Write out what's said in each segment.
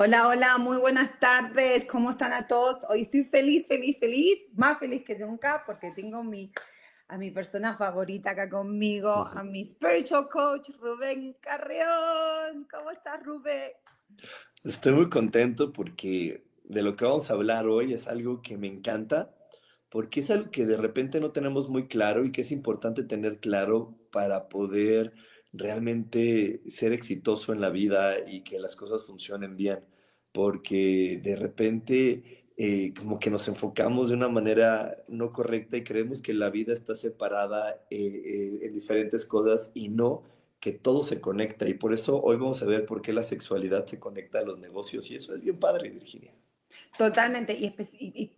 Hola, hola, muy buenas tardes. ¿Cómo están a todos? Hoy estoy feliz, feliz, feliz, más feliz que nunca porque tengo mi, a mi persona favorita acá conmigo, a mi spiritual coach, Rubén Carreón. ¿Cómo estás, Rubén? Estoy muy contento porque de lo que vamos a hablar hoy es algo que me encanta, porque es algo que de repente no tenemos muy claro y que es importante tener claro para poder realmente ser exitoso en la vida y que las cosas funcionen bien, porque de repente eh, como que nos enfocamos de una manera no correcta y creemos que la vida está separada eh, eh, en diferentes cosas y no que todo se conecta y por eso hoy vamos a ver por qué la sexualidad se conecta a los negocios y eso es bien padre, Virginia. Totalmente, y, y,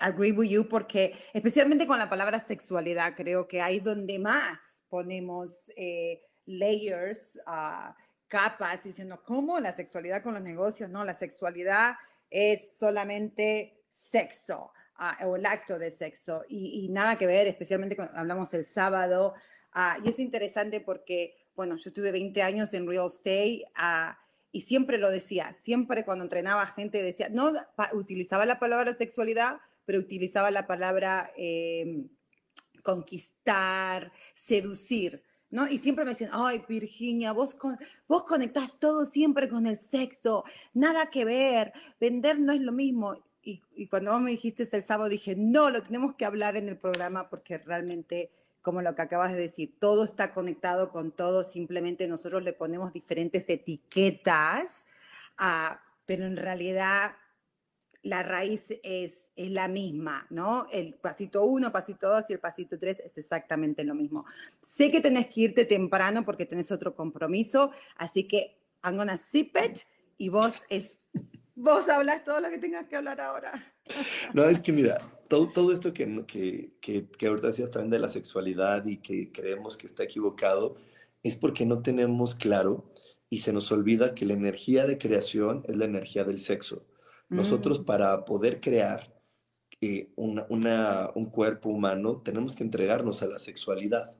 agree with you porque especialmente con la palabra sexualidad creo que hay donde más ponemos eh, layers, uh, capas, diciendo, ¿cómo la sexualidad con los negocios? No, la sexualidad es solamente sexo uh, o el acto de sexo y, nada que ver, especialmente cuando hablamos el sábado. Uh, y es interesante porque, bueno, yo estuve 20 años en real estate y siempre lo decía, siempre cuando entrenaba gente decía, no utilizaba la palabra sexualidad, pero utilizaba la palabra... Eh, conquistar, seducir, ¿no? Y siempre me decían, ay, Virginia, vos, con, vos conectás todo siempre con el sexo, nada que ver, vender no es lo mismo. Y, cuando vos me dijiste el sábado, dije, no, lo tenemos que hablar en el programa porque realmente, como lo que acabas de decir, todo está conectado con todo, simplemente nosotros le ponemos diferentes etiquetas, pero en realidad la raíz es, es la misma, ¿no? El pasito uno, pasito dos y el pasito tres es exactamente lo mismo. Sé que tenés que irte temprano porque tenés otro compromiso, así que I'm gonna zip it y vos es vos hablas todo lo que tengas que hablar ahora. No, es que mira, todo, todo esto que, que, que, que ahorita decías también de la sexualidad y que creemos que está equivocado, es porque no tenemos claro y se nos olvida que la energía de creación es la energía del sexo. Nosotros mm. para poder crear eh, un cuerpo humano tenemos que entregarnos a la sexualidad.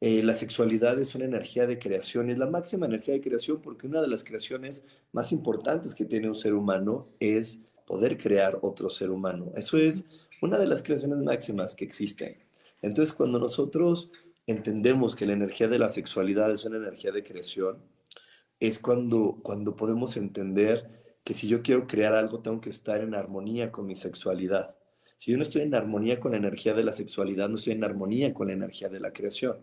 Eh, la sexualidad es una energía de creación, es la máxima energía de creación porque una de las creaciones más importantes que tiene un ser humano es poder crear otro ser humano. Eso es una de las creaciones máximas que existen. Entonces, cuando nosotros entendemos que la energía de la sexualidad es una energía de creación, es cuando, cuando podemos entender que si yo quiero crear algo, tengo que estar en armonía con mi sexualidad. Si yo no estoy en armonía con la energía de la sexualidad, no estoy en armonía con la energía de la creación.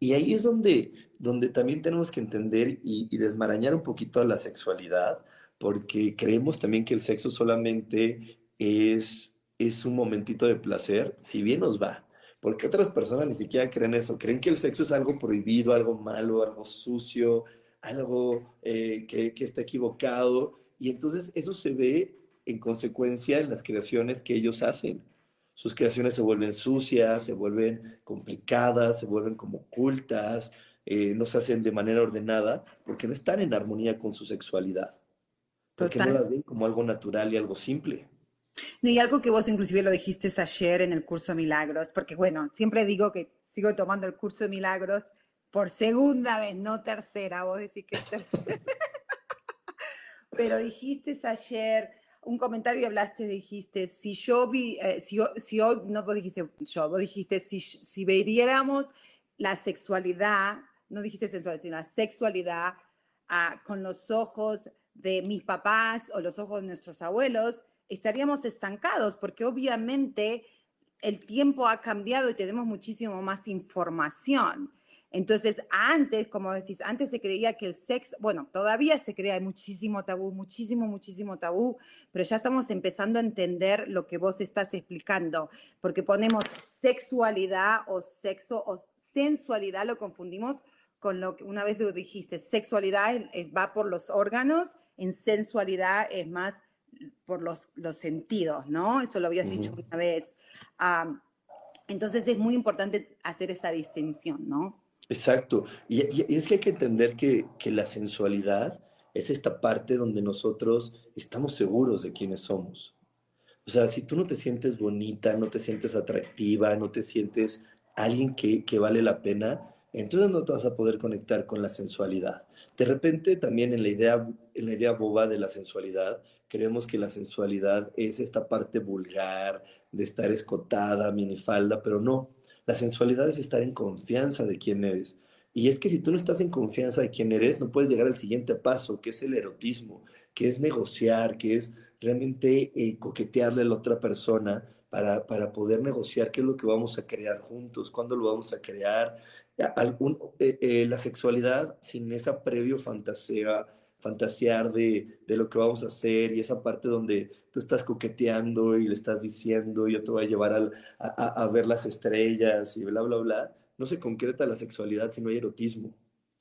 Y ahí es donde, donde también tenemos que entender y, desmarañar un poquito a la sexualidad, porque creemos también que el sexo solamente es, es un momentito de placer, si bien nos va. Porque otras personas ni siquiera creen eso, creen que el sexo es algo prohibido, algo malo, algo sucio, algo eh, que, que está equivocado. Y entonces eso se ve en consecuencia en las creaciones que ellos hacen. Sus creaciones se vuelven sucias, se vuelven complicadas, se vuelven como ocultas, eh, no se hacen de manera ordenada porque no están en armonía con su sexualidad. Porque no las ven como algo natural y algo simple. Y algo que vos inclusive lo dijiste ayer en el curso de milagros, porque bueno, siempre digo que sigo tomando el curso de milagros por segunda vez, no tercera, vos decís que es tercera. pero dijiste ayer un comentario y hablaste, dijiste, si yo vi, eh, si, hoy, no vos dijiste yo, vos dijiste, si, si la sexualidad, no dijiste sensualidad, sino la sexualidad ah, con los ojos de mis papás o los ojos de nuestros abuelos, estaríamos estancados porque obviamente el tiempo ha cambiado y tenemos muchísimo más información. Entonces, antes, como decís, antes se creía que el sexo, bueno, todavía se crea, muchísimo tabú, muchísimo, muchísimo tabú, pero ya estamos empezando a entender lo que vos estás explicando, porque ponemos sexualidad o sexo o sensualidad, lo confundimos con lo que una vez lo dijiste, sexualidad va por los órganos, en sensualidad es más por los, los sentidos, ¿no? Eso lo habías dicho una vez. entonces es muy importante hacer esa distinción, ¿no? Exacto. Y, es que hay que entender que, que, la sensualidad es esta parte donde nosotros estamos seguros de quiénes somos. O sea, si tú no te sientes bonita, no te sientes atractiva, no te sientes alguien que, que vale la pena, entonces no te vas a poder conectar con la sensualidad. De repente también en la idea, en la idea boba de la sensualidad, creemos que la sensualidad es esta parte vulgar de estar escotada, minifalda, pero no. La sensualidad es estar en confianza de quién eres. Y es que si tú no estás en confianza de quién eres, no puedes llegar al siguiente paso, que es el erotismo, que es negociar, que es realmente eh, coquetearle a la otra persona para, para poder negociar qué es lo que vamos a crear juntos, cuándo lo vamos a crear. Eh, eh, la sexualidad sin esa previo fantasía, fantasear de, de, lo que vamos a hacer y esa parte donde estás coqueteando y le estás diciendo, yo te voy a llevar a, a, ver las estrellas y bla, bla, bla, no se concreta la sexualidad si no hay erotismo,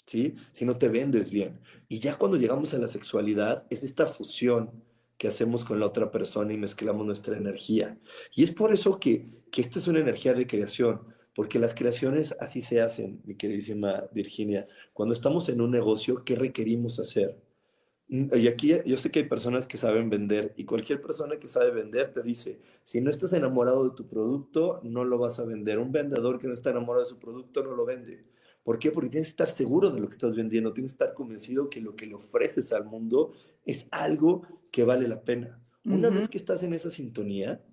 ¿sí? Si no te vendes bien. Y ya cuando llegamos a la sexualidad es esta fusión que hacemos con la otra persona y mezclamos nuestra energía. Y es por eso que, que esta es una energía de creación, porque las creaciones así se hacen, mi queridísima Virginia. Cuando estamos en un negocio, ¿qué requerimos hacer? Mm, y aquí yo sé que hay personas que saben vender y cualquier persona que sabe vender te dice, si no estás enamorado de tu producto, no lo vas a vender. Un vendedor que no está enamorado de su producto no lo vende. ¿Por qué? Porque tienes que estar seguro de lo que estás vendiendo, tienes que estar convencido que lo que le ofreces al mundo es algo que vale la pena. Una vez que estás en esa sintonía,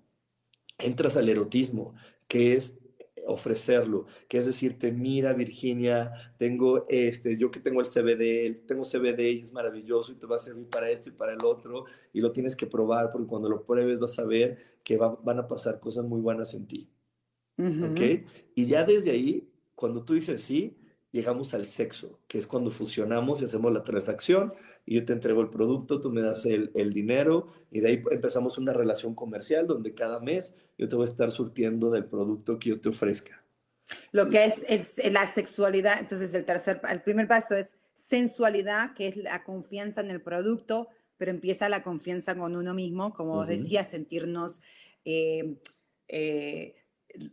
entras al erotismo, que es ofrecerlo, que es decirte, mira Virginia, tengo este, yo que tengo el CBD, tengo CBD y es maravilloso y te va a servir para esto y para el otro y lo tienes que probar porque cuando lo pruebes vas a ver que van a pasar cosas muy buenas en ti. ¿Ok? Y ya desde ahí, cuando tú dices sí, llegamos al sexo, que es cuando fusionamos y hacemos la transacción y yo te entrego el producto, tú me das el, el, dinero y de ahí empezamos una relación comercial donde cada mes yo te voy a estar surtiendo del producto que yo te ofrezca. Lo que es, es la sexualidad, entonces el tercer, el primer paso es sensualidad, que es la confianza en el producto, pero empieza la confianza con uno mismo, como uh decía, sentirnos eh, eh,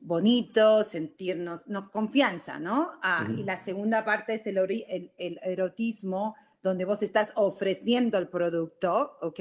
bonitos, sentirnos, no, confianza, ¿no? Ah, Y la segunda parte es el, el, el erotismo, donde vos estás ofreciendo el producto, ¿ok?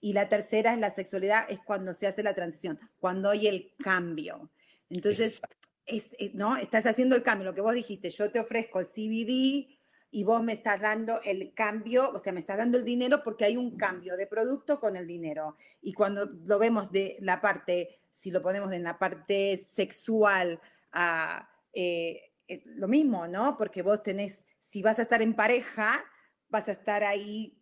Y la tercera es la sexualidad, es cuando se hace la transición, cuando hay el cambio. Entonces, es, eh, ¿no? Estás haciendo el cambio, lo que vos dijiste, yo te ofrezco el CBD y vos me estás dando el cambio, o sea, me estás dando el dinero porque hay un cambio de producto con el dinero. Y cuando lo vemos de la parte, si lo ponemos en la parte sexual, uh, eh, es lo mismo, ¿no? Porque vos tenés, si vas a estar en pareja, vas a estar ahí,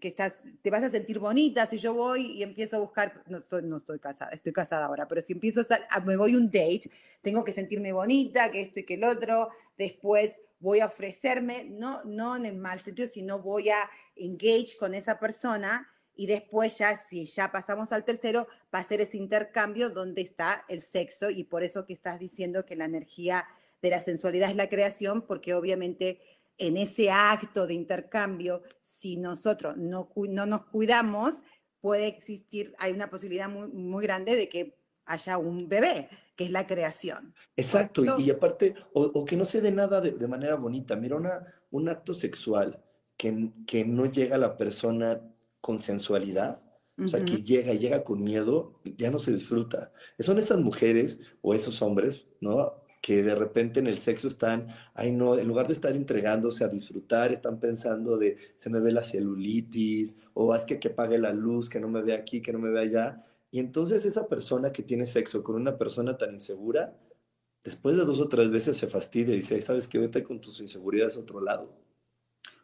que estás, te vas a sentir bonita si yo voy y empiezo a buscar, no, soy, no estoy casada, estoy casada ahora, pero si empiezo a, me voy un date, tengo que sentirme bonita, que esto y que el otro, después voy a ofrecerme, no, no en el mal sentido, sino voy a engage con esa persona y después ya, si ya pasamos al tercero, va a ser ese intercambio donde está el sexo y por eso que estás diciendo que la energía de la sensualidad es la creación, porque obviamente en ese acto de intercambio, si nosotros no, no nos cuidamos, puede existir, hay una posibilidad muy, muy grande de que haya un bebé, que es la creación. Exacto, y, aparte, o, que no se dé nada de, manera bonita. Mira, una, un acto sexual que, que no llega a la persona con sensualidad, o sea, que llega y llega con miedo, ya no se disfruta. Son estas mujeres o esos hombres, ¿no? Que de repente en el sexo están, ay no, en lugar de estar entregándose a disfrutar, están pensando de, se me ve la celulitis, o es que que apague la luz, que no me vea aquí, que no me vea allá. Y entonces esa persona que tiene sexo con una persona tan insegura, después de dos o tres veces se fastidia y dice, ¿sabes qué? Vete con tus inseguridades a otro lado.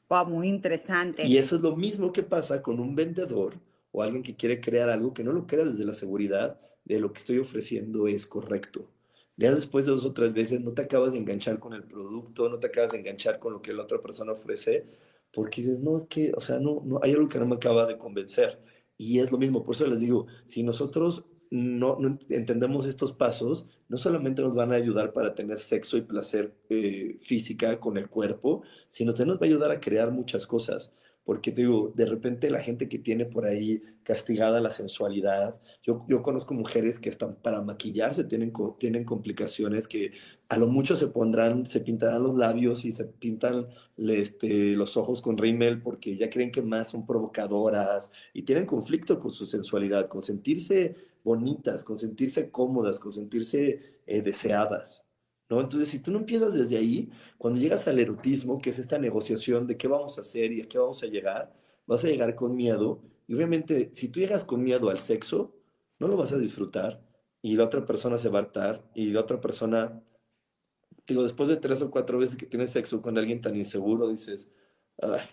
Wow, muy interesante. Y eso es lo mismo que pasa con un vendedor o alguien que quiere crear algo, que no lo crea desde la seguridad de lo que estoy ofreciendo es correcto. Ya después de dos o tres veces no te acabas de enganchar con el producto, no te acabas de enganchar con lo que la otra persona ofrece, porque dices, no, es que, o sea, no, no hay algo que no me acaba de convencer. Y es lo mismo, por eso les digo, si nosotros no, entendemos estos pasos, no solamente nos van a ayudar para tener sexo y placer eh, física con el cuerpo, sino que nos va a ayudar a crear muchas cosas. Porque te digo, de repente la gente que tiene por ahí castigada la sensualidad, yo, yo conozco mujeres que están para maquillarse, tienen, tienen complicaciones que a lo mucho se pondrán, se pintarán los labios y se pintan este, los ojos con rímel porque ya creen que más son provocadoras y tienen conflicto con su sensualidad, con sentirse bonitas, con sentirse cómodas, con sentirse eh, deseadas. ¿No? Entonces, si tú no empiezas desde ahí, cuando llegas al erotismo, que es esta negociación de qué vamos a hacer y a qué vamos a llegar, vas a llegar con miedo. Y obviamente, si tú llegas con miedo al sexo, no lo vas a disfrutar y la otra persona se va a hartar y la otra persona, digo, después de tres o cuatro veces que tienes sexo con alguien tan inseguro, dices,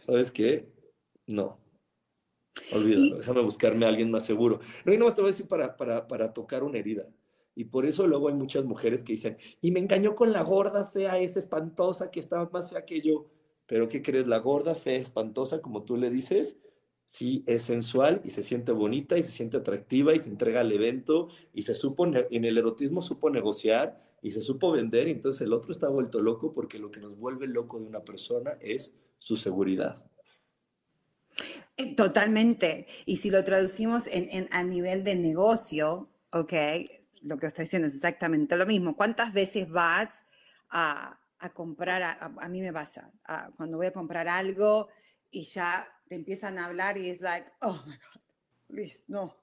¿sabes qué? No, Olvídalo, déjame buscarme a alguien más seguro. No, y no te voy a decir para, para, para tocar una herida. Y por eso luego hay muchas mujeres que dicen, y me engañó con la gorda fea, esa espantosa que estaba más fea que yo. Pero ¿qué crees? La gorda fea, espantosa, como tú le dices, sí es sensual y se siente bonita y se siente atractiva y se entrega al evento y se supo, en el erotismo supo negociar y se supo vender y entonces el otro está vuelto loco porque lo que nos vuelve loco de una persona es su seguridad. Eh, totalmente. Y si lo traducimos en, a nivel de negocio, ok, lo que está diciendo es exactamente lo mismo. ¿Cuántas veces vas a, comprar, a, mí me pasa, cuando voy a comprar algo y ya te empiezan a hablar y es like, oh my God, Luis, no,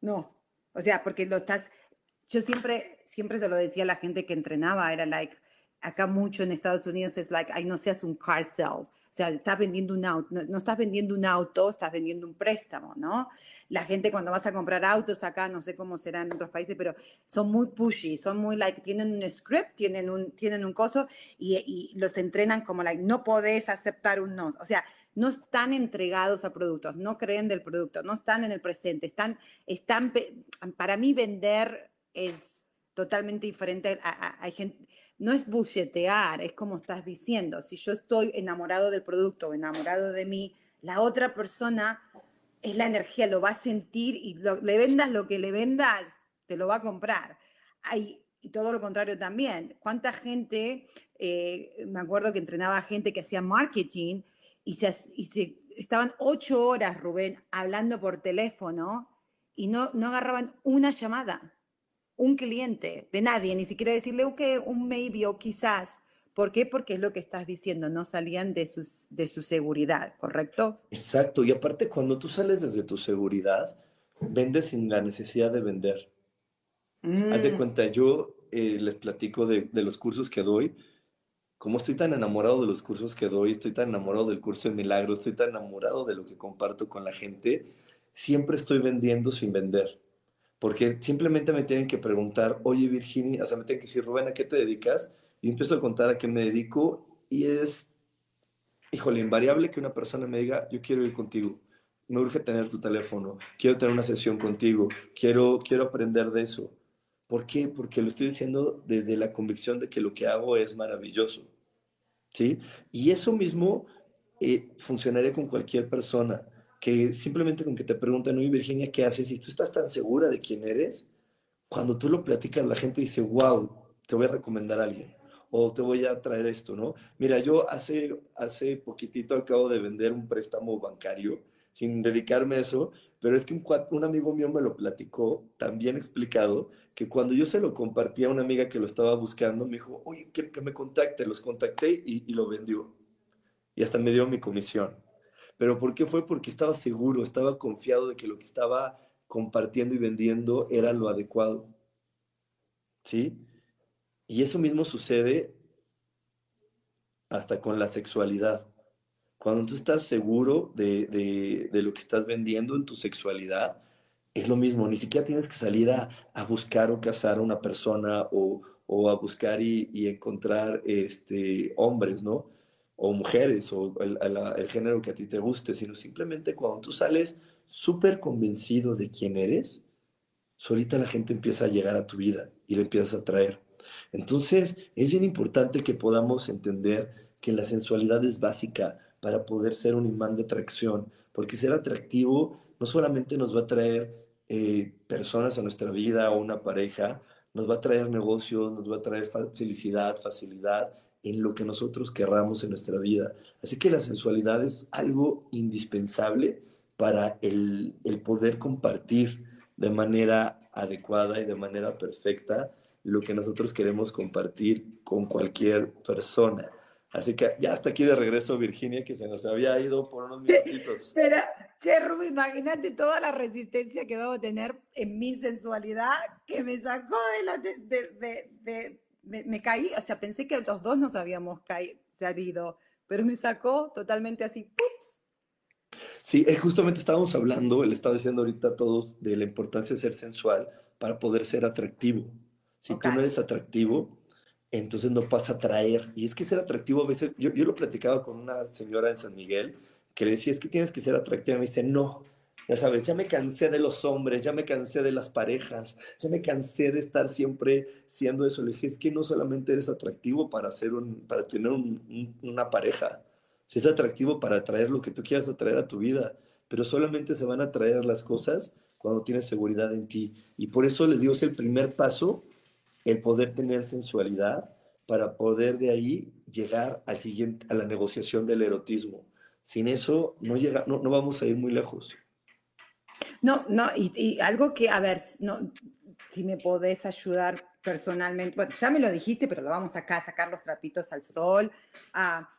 no. O sea, porque lo estás, yo siempre, siempre se lo decía a la gente que entrenaba, era like, acá mucho en Estados Unidos es like, ay, no seas un car sell sea, estás vendiendo un no, estás vendiendo un auto, estás vendiendo un préstamo, ¿no? La gente cuando vas a comprar autos acá, no sé cómo será en otros países, pero son muy pushy, son muy like, tienen un script, tienen un, tienen un coso y, los entrenan como like, no podés aceptar un no. O sea, no están entregados a productos, no creen del producto, no están en el presente, están, están, para mí vender es totalmente diferente. Hay gente, no es buchetear, es como estás diciendo. Si yo estoy enamorado del producto enamorado de mí, la otra persona es la energía, lo va a sentir y le vendas lo que le vendas, te lo va a comprar. Hay, y todo lo contrario también. ¿Cuánta gente, eh, me acuerdo que entrenaba gente que hacía marketing y y se estaban ocho horas, Rubén, hablando por teléfono y no, no agarraban una llamada? Un cliente, de nadie, ni siquiera decirle que un maybe o quizás. ¿Por qué? Porque es lo que estás diciendo, no salían de, sus, de su seguridad, ¿correcto? Exacto, y aparte cuando tú sales desde tu seguridad, vendes sin la necesidad de vender. Haz de mm. cuenta, yo eh, les platico de, de, los cursos que doy, como estoy tan enamorado de los cursos que doy, estoy tan enamorado del curso de milagros, estoy tan enamorado de lo que comparto con la gente, siempre estoy vendiendo sin vender porque simplemente me tienen que preguntar, oye Virginia, o sea, me tienen que decir, Rubén, ¿a qué te dedicas? Y empiezo a contar a qué me dedico y es, híjole, invariable que una persona me diga, yo quiero ir contigo, me urge tener tu teléfono, quiero tener una sesión contigo, quiero, quiero aprender de eso. ¿Por qué? Porque lo estoy diciendo desde la convicción de que lo que hago es maravilloso. ¿Sí? Y eso mismo eh, funcionaría con cualquier persona que simplemente con que te preguntan, oye Virginia, ¿qué haces? Y tú estás tan segura de quién eres, cuando tú lo platicas, la gente dice, wow, te voy a recomendar a alguien o te voy a traer esto, ¿no? Mira, yo hace, hace poquitito acabo de vender un préstamo bancario sin dedicarme a eso, pero es que un, un amigo mío me lo platicó, también explicado, que cuando yo se lo compartí a una amiga que lo estaba buscando, me dijo, oye, que, me contacte, los contacté y, y lo vendió. Y hasta me dio mi comisión. ¿Pero por qué fue? Porque estaba seguro, estaba confiado de que lo que estaba compartiendo y vendiendo era lo adecuado. ¿Sí? Y eso mismo sucede hasta con la sexualidad. Cuando tú estás seguro de, lo que estás vendiendo en tu sexualidad, es lo mismo, ni siquiera tienes que salir a, buscar o cazar a una persona o, a buscar y, y, encontrar este, hombres, ¿no? O mujeres o el, género que a ti te guste, sino simplemente cuando tú sales súper convencido de quién eres, solita la gente empieza a llegar a tu vida y le empiezas a traer. Entonces, es bien importante que podamos entender que la sensualidad es básica para poder ser un imán de atracción, porque ser atractivo no solamente nos va a traer eh, personas a nuestra vida o una pareja, nos va a traer negocios, nos va a traer felicidad, facilidad en lo que nosotros querramos en nuestra vida. Así que la sensualidad es algo indispensable para el, el poder compartir de manera adecuada y de manera perfecta lo que nosotros queremos compartir con cualquier persona. Así que ya hasta aquí de regreso, Virginia, que se nos había ido por unos minutitos. Pero, che, imagínate toda la resistencia que debo tener en mi sensualidad que me sacó de la. De, de, de, me, me, caí, o sea, pensé que los dos nos habíamos caído, salido, pero me sacó totalmente así, ¡pups! Sí, justamente estábamos hablando, le estaba diciendo ahorita a todos de la importancia de ser sensual para poder ser atractivo. Si okay. tú no eres atractivo, entonces no pasa a atraer. Y es que ser atractivo a veces, yo, yo, lo platicaba con una señora en San Miguel que le decía, es que tienes que ser atractiva. Me dice, no, ya sabes, ya me cansé de los hombres, ya me cansé de las parejas, ya me cansé de estar siempre siendo eso. Le dije, es que no solamente eres atractivo para, hacer un, para tener un, un, una pareja, si es atractivo para atraer lo que tú quieras atraer a tu vida, pero solamente se van a atraer las cosas cuando tienes seguridad en ti. Y por eso les digo, es el primer paso el poder tener sensualidad para poder de ahí llegar al siguiente, a la negociación del erotismo. Sin eso no, llega, no, no vamos a ir muy lejos. No, no, y, y, algo que, a ver, no, si me podés ayudar personalmente, bueno, ya me lo dijiste, pero lo vamos acá a sacar los trapitos al sol. Ah,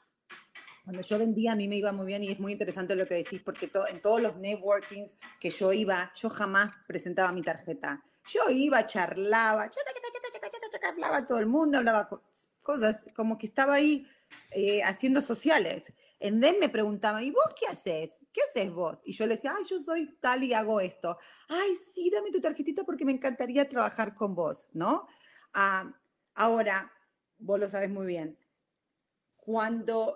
cuando yo vendía a mí me iba muy bien y es muy interesante lo que decís, porque to, en todos los networkings que yo iba, yo jamás presentaba mi tarjeta. Yo iba, charlaba, chaca, chaca, chaca, hablaba a todo el mundo, hablaba cosas, como que estaba ahí eh, haciendo sociales. En DEM me preguntaba, ¿y vos qué haces? ¿Qué haces vos? Y yo le decía, ay, yo soy tal y hago esto. Ay, sí, dame tu tarjetita porque me encantaría trabajar con vos, ¿no? Ah, ahora, vos lo sabes muy bien. Cuando,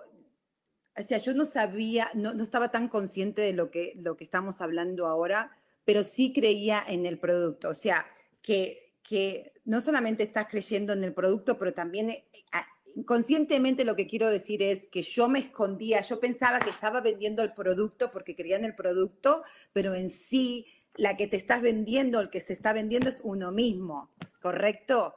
o sea, yo no sabía, no, no estaba tan consciente de lo que, lo que estamos hablando ahora, pero sí creía en el producto. O sea, que, que no solamente estás creyendo en el producto, pero también eh, conscientemente lo que quiero decir es que yo me escondía, yo pensaba que estaba vendiendo el producto porque en el producto, pero en sí la que te estás vendiendo, el que se está vendiendo es uno mismo, ¿correcto?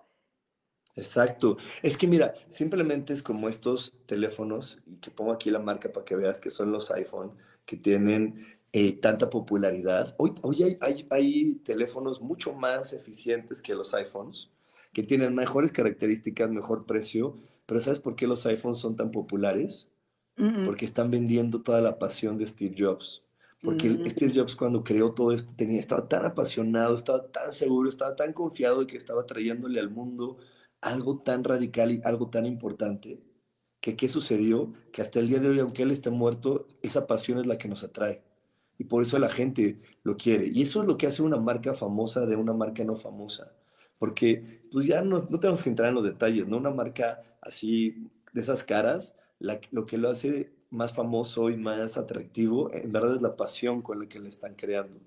Exacto. Es que mira, simplemente es como estos teléfonos, y que pongo aquí la marca para que veas que son los iPhone, que tienen eh, tanta popularidad. Hoy, hoy hay, hay, teléfonos mucho más eficientes que los iPhones, que tienen mejores características, mejor precio, pero ¿sabes por qué los iPhones son tan populares? Uh -uh. Porque están vendiendo toda la pasión de Steve Jobs. Porque uh -huh. Steve Jobs cuando creó todo esto tenía, estaba tan apasionado, estaba tan seguro, estaba tan confiado de que estaba trayéndole al mundo algo tan radical y algo tan importante, que qué sucedió, que hasta el día de hoy, aunque él esté muerto, esa pasión es la que nos atrae y por eso la gente lo quiere. Y eso es lo que hace una marca famosa de una marca no famosa, porque pues ya no, no tenemos que entrar en los detalles, ¿no? Una marca así de esas caras, la, lo que lo hace más famoso y más atractivo, en verdad es la pasión con la que le están creando.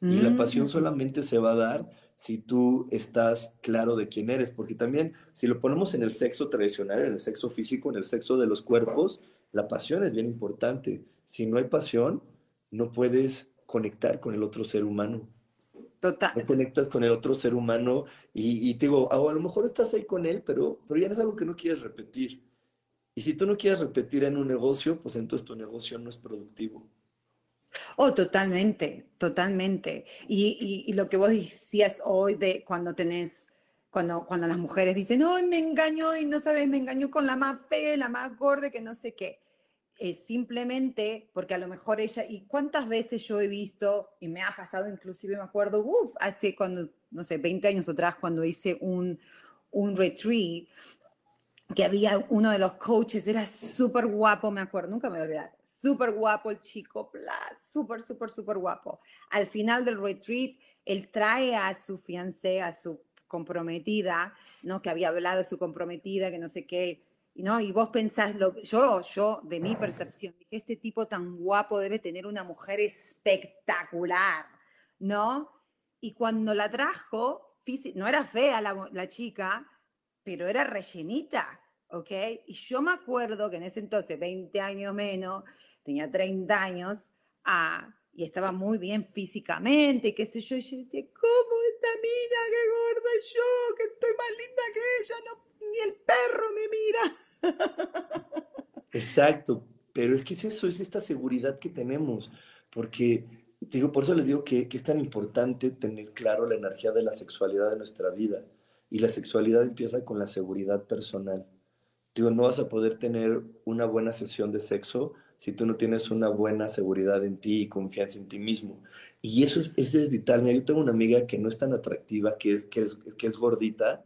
Mm. Y la pasión solamente se va a dar si tú estás claro de quién eres, porque también si lo ponemos en el sexo tradicional, en el sexo físico, en el sexo de los cuerpos, la pasión es bien importante. Si no hay pasión, no puedes conectar con el otro ser humano. Total. No conectas con el otro ser humano y, y te digo, a lo mejor estás ahí con él, pero, pero ya es algo que no quieres repetir. Y si tú no quieres repetir en un negocio, pues entonces tu negocio no es productivo. Oh, totalmente, totalmente. Y, y, y lo que vos decías hoy de cuando tenés, cuando, cuando las mujeres dicen, no, me engañó y no sabes, me engañó con la más fea, la más gorda, que no sé qué eh, simplemente porque a lo mejor ella, y cuántas veces yo he visto, y me ha pasado inclusive, me acuerdo, uf, hace cuando, no sé, 20 años atrás, cuando hice un, un retreat, que había uno de los coaches, era súper guapo, me acuerdo, nunca me voy a olvidar, súper guapo el chico, súper, súper, súper guapo. Al final del retreat, él trae a su fiancé, a su comprometida, ¿no? Que había hablado de su comprometida, que no sé qué, ¿no? Y vos pensás, lo, yo, yo, de mi percepción, dije, este tipo tan guapo debe tener una mujer espectacular, ¿no? Y cuando la trajo, no era fea la, la chica, pero era rellenita, ¿ok? Y yo me acuerdo que en ese entonces, 20 años menos, tenía 30 años, ah, y estaba muy bien físicamente, qué sé yo, y yo decía, ¿cómo esta mina, qué gorda yo, que estoy más linda que ella, no, ni el perro me mira? Exacto, pero es que es eso, es esta seguridad que tenemos, porque, digo, por eso les digo que, que es tan importante tener claro la energía de la sexualidad de nuestra vida, y la sexualidad empieza con la seguridad personal. Digo, no vas a poder tener una buena sesión de sexo si tú no tienes una buena seguridad en ti y confianza en ti mismo. Y eso es, es vital. Mira, yo tengo una amiga que no es tan atractiva, que es, que es, que es gordita,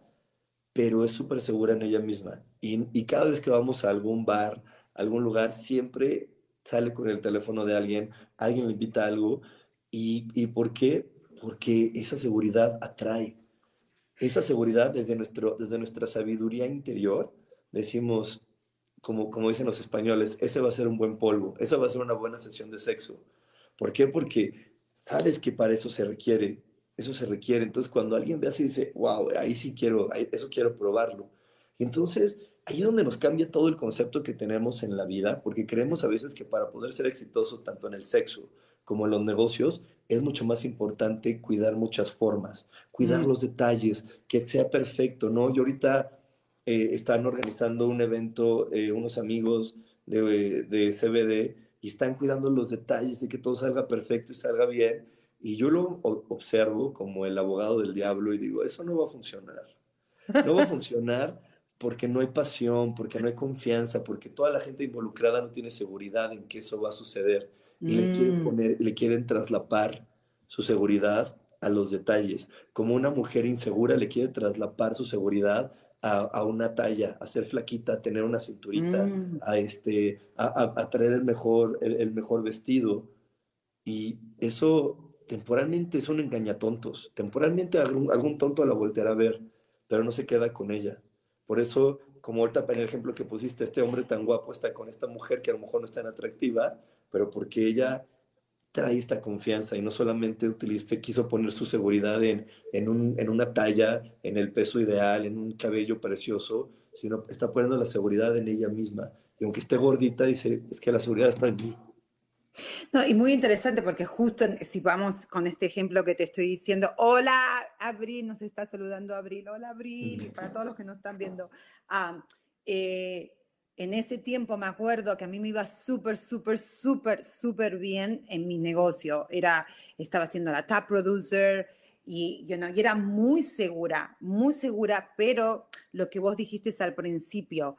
pero es súper segura en ella misma. Y, cada vez que vamos a algún bar, algún lugar, siempre sale con el teléfono de alguien, alguien le invita algo. ¿Y, ¿Y por qué? Porque esa seguridad atrae. Esa seguridad desde, nuestro, desde nuestra sabiduría interior, decimos, como, como dicen los españoles, ese va a ser un buen polvo, esa va a ser una buena sesión de sexo. ¿Por qué? Porque sabes que para eso se requiere, eso se requiere. Entonces, cuando alguien ve así, dice, wow, ahí sí quiero, eso quiero probarlo. Y entonces, ahí es donde nos cambia todo el concepto que tenemos en la vida, porque creemos a veces que para poder ser exitoso tanto en el sexo como en los negocios, es mucho más importante cuidar muchas formas, cuidar los detalles, que sea perfecto, ¿no? Y ahorita eh, están organizando un evento, eh, unos amigos de, de, CBD, y están cuidando los detalles de que todo salga perfecto y salga bien. Y yo lo observo como el abogado del diablo y digo, eso no va a funcionar. No va a funcionar porque no hay pasión, porque no hay confianza, porque toda la gente involucrada no tiene seguridad en que eso va a suceder. Y le, quieren mm. poner, le quieren traslapar su seguridad a los detalles. Como una mujer insegura le quiere traslapar su seguridad a, una talla, a ser flaquita, a tener una cinturita, mm. a, este, a, traer el mejor, el, mejor vestido. Y eso temporalmente es un engañatontos. Temporalmente algún, algún tonto la volteará a ver, pero no se queda con ella. Por eso, como ahorita en el ejemplo que pusiste, este hombre tan guapo está con esta mujer que a lo mejor no es tan atractiva, pero porque ella trae esta confianza y no solamente utilice, quiso poner su seguridad en, en, un, en una talla, en el peso ideal, en un cabello precioso, sino está poniendo la seguridad en ella misma. Y aunque esté gordita, dice, es que la seguridad está en mí. No, y muy interesante porque justo si vamos con este ejemplo que te estoy diciendo, hola Abril, nos está saludando Abril, hola Abril, para todos los que nos están viendo. Ah, eh, en ese tiempo me acuerdo que a mí me iba súper, súper, súper, súper bien en mi negocio. Era, estaba haciendo la top producer y, yo no, y era muy segura, muy segura, pero lo que vos dijiste al principio,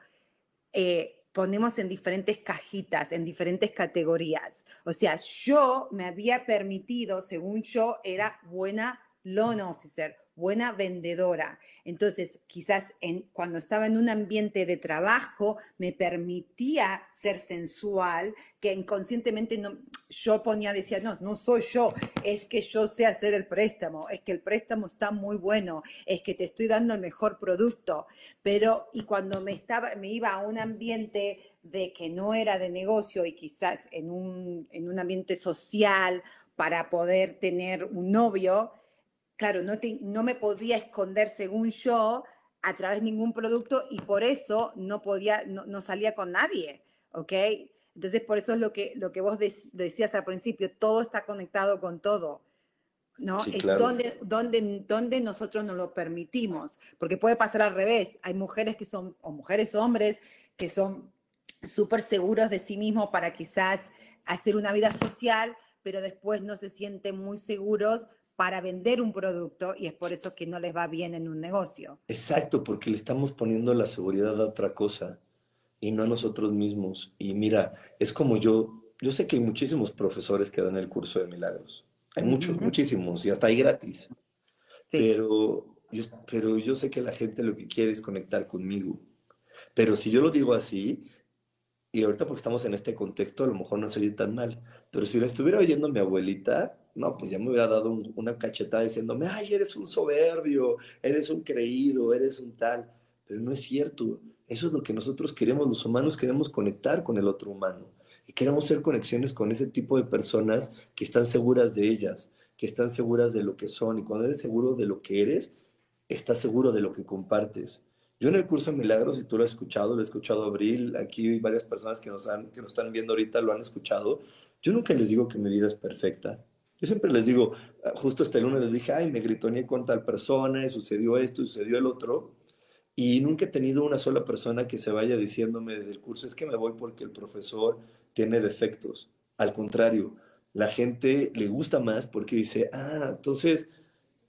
eh, ponemos en diferentes cajitas, en diferentes categorías. O sea, yo me había permitido, según yo, era buena loan officer, buena vendedora. Entonces, quizás en, cuando estaba en un ambiente de trabajo me permitía ser sensual, que inconscientemente no, yo ponía, decía, no, no soy yo, es que yo sé hacer el préstamo, es que el préstamo está muy bueno, es que te estoy dando el mejor producto. Pero, y cuando me, estaba, me iba a un ambiente de que no era de negocio y quizás en un, en un ambiente social para poder tener un novio, claro, no, no me podía esconder según yo a través de ningún producto y por eso no podía, no, salía con nadie, ¿ok? Entonces, por eso es lo que, lo que vos decías al principio, todo está conectado con todo, ¿no? es donde, donde, donde nosotros nos lo permitimos, porque puede pasar al revés, hay mujeres que son, o mujeres o hombres, que son súper seguros de sí mismos para quizás hacer una vida social, pero después no se sienten muy seguros para vender un producto y es por eso que no les va bien en un negocio. Exacto, porque le estamos poniendo la seguridad a otra cosa y no a nosotros mismos. Y mira, es como yo, yo sé que hay muchísimos profesores que dan el curso de milagros. Hay muchos, muchísimos, y hasta hay gratis. Pero, yo, pero yo sé que la gente lo que quiere es conectar conmigo. Pero si yo lo digo así, y ahorita porque estamos en este contexto, a lo mejor no sería tan mal, pero si lo estuviera oyendo mi abuelita, no, pues ya me hubiera dado una cachetada diciéndome, ay, eres un soberbio, eres un creído, eres un tal. Pero no es cierto. Eso es lo que nosotros queremos, los humanos queremos conectar con el otro humano y queremos hacer conexiones con ese tipo de personas que están seguras de ellas, que están seguras de lo que son y cuando eres seguro de lo que eres, estás seguro de lo que compartes. Yo en el curso de milagros, si tú lo has escuchado, lo he escuchado Abril, aquí hay varias personas que nos, han, que nos están viendo ahorita lo han escuchado, yo nunca les digo que mi vida es perfecta. Yo siempre les digo, ah, justo este lunes les dije, ay, me gritoneé con tal persona, y sucedió esto, y sucedió el otro, y nunca he tenido una sola persona que se vaya diciéndome del curso, es que me voy porque el profesor tiene defectos. Al contrario, la gente le gusta más porque dice, ah, entonces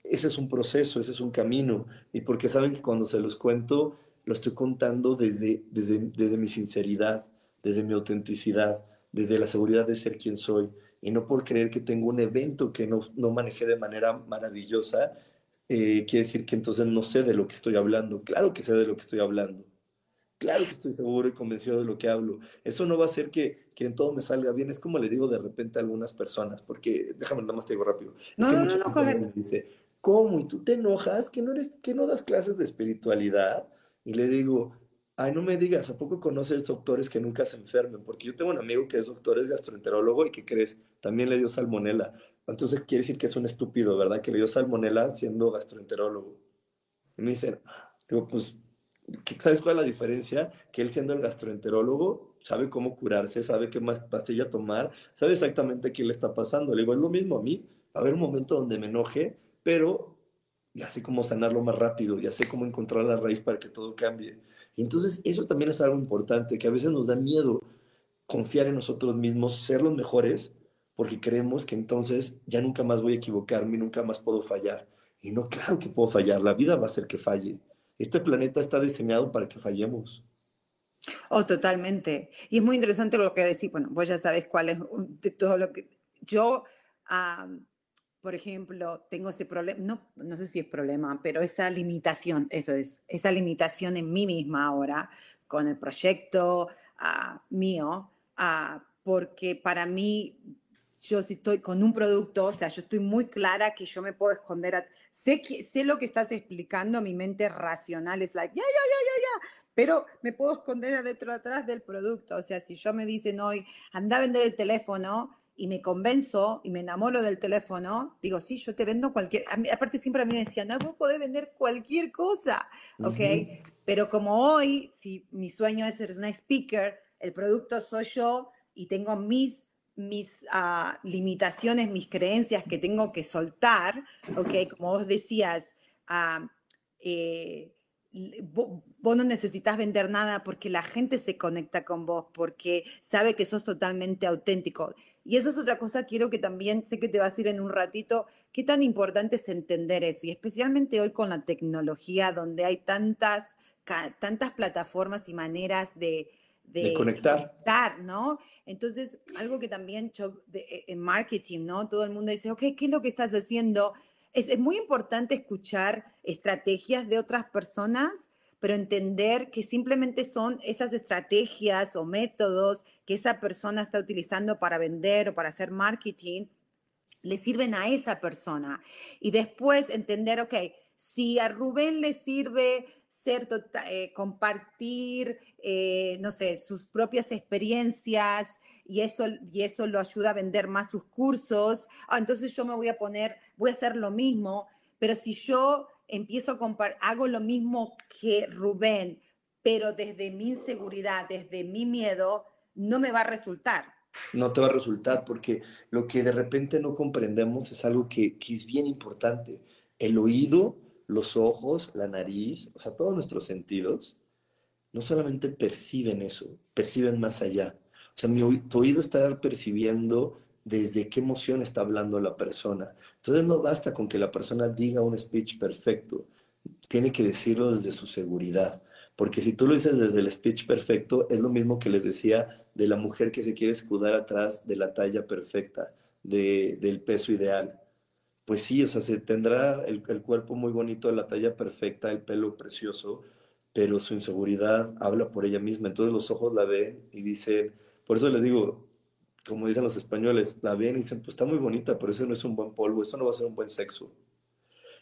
ese es un proceso, ese es un camino, y porque saben que cuando se los cuento, lo estoy contando desde, desde, desde mi sinceridad, desde mi autenticidad, desde la seguridad de ser quien soy, y no por creer que tengo un evento que no, no manejé de manera maravillosa, eh, quiere decir que entonces no sé de lo que estoy hablando. Claro que sé de lo que estoy hablando. Claro que estoy seguro y convencido de lo que hablo. Eso no va a hacer que, que en todo me salga bien. Es como le digo de repente a algunas personas, porque déjame nada más te digo rápido. No, no, no, no, me dice, ¿cómo? ¿Y tú te enojas? ¿Que no, eres, que no das clases de espiritualidad? Y le digo, ay, no me digas, ¿a poco conoces doctores que nunca se enfermen? Porque yo tengo un amigo que es doctor, es gastroenterólogo y que crees, también le dio salmonela. Entonces quiere decir que es un estúpido, ¿verdad? Que le dio salmonela siendo gastroenterólogo. Y me dicen, digo, pues, ¿sabes cuál es la diferencia? Que él siendo el gastroenterólogo sabe cómo curarse, sabe qué más pastilla tomar, sabe exactamente qué le está pasando. Le digo, es lo mismo a mí. Va a haber un momento donde me enoje, pero ya sé cómo sanarlo más rápido, ya sé cómo encontrar la raíz para que todo cambie. Entonces eso también es algo importante, que a veces nos da miedo confiar en nosotros mismos, ser los mejores, porque creemos que entonces ya nunca más voy a equivocarme, nunca más puedo fallar. Y no, claro que puedo fallar, la vida va a ser que falle. Este planeta está diseñado para que fallemos. Oh, totalmente. Y es muy interesante lo que decís. Bueno, vos ya sabes cuál es todo lo que yo, por ejemplo, tengo ese problema, no, no sé si es problema, pero esa limitación, eso es, esa limitación en mí misma ahora con el proyecto uh, mío, uh, porque para mí yo si estoy con un producto, o sea, yo estoy muy clara que yo me puedo esconder, a, sé, que, sé lo que estás explicando, mi mente racional es like, ya, ya, ya, ya, ya, pero me puedo esconder adentro, atrás del producto, o sea, si yo me dicen hoy, anda a vender el teléfono y me convenzo y me enamoro del teléfono, digo, sí, yo te vendo cualquier, aparte siempre a mí me decían, no, vos podés vender cualquier cosa, ¿ok? Pero como hoy, si mi sueño es ser una speaker, el producto soy yo y tengo mis mis uh, limitaciones, mis creencias que tengo que soltar, ¿ok? Como vos decías, uh, eh, vos, no necesitas vender nada porque la gente se conecta con vos, porque sabe que sos totalmente auténtico. Y eso es otra cosa, quiero que también, sé que te vas a ir en un ratito, qué tan importante es entender eso, y especialmente hoy con la tecnología, donde hay tantas, tantas plataformas y maneras de, de, conectar. ¿no? Entonces, algo que también yo, e, en marketing, ¿no? Todo el mundo dice, ok, ¿qué es lo que estás haciendo? Es, es, muy importante escuchar estrategias de otras personas, pero entender que simplemente son esas estrategias o métodos que esa persona está utilizando para vender o para hacer marketing, le sirven a esa persona. Y después entender, ok, si a Rubén le sirve ser tota, eh, compartir, eh, no sé, sus propias experiencias y eso, y eso lo ayuda a vender más sus cursos. Ah, entonces yo me voy a poner, voy a hacer lo mismo, pero si yo empiezo a compartir, hago lo mismo que Rubén, pero desde mi inseguridad, desde mi miedo, no me va a resultar. No te va a resultar porque lo que de repente no comprendemos es algo que, que es bien importante. El oído los ojos, la nariz, o sea, todos nuestros sentidos, no solamente perciben eso, perciben más allá. O sea, mi, tu oído está percibiendo desde qué emoción está hablando la persona. Entonces no basta con que la persona diga un speech perfecto, tiene que decirlo desde su seguridad. Porque si tú lo dices desde el speech perfecto, es lo mismo que les decía de la mujer que se quiere escudar atrás de la talla perfecta, de, del peso ideal pues sí, o sea, se tendrá el, cuerpo muy bonito, la talla perfecta, el pelo precioso, pero su inseguridad habla por ella misma. Entonces los ojos la ven y dicen, por eso les digo, como dicen los españoles, la ven y dicen, pues está muy bonita, pero eso no es un buen polvo, eso no va a ser un buen sexo.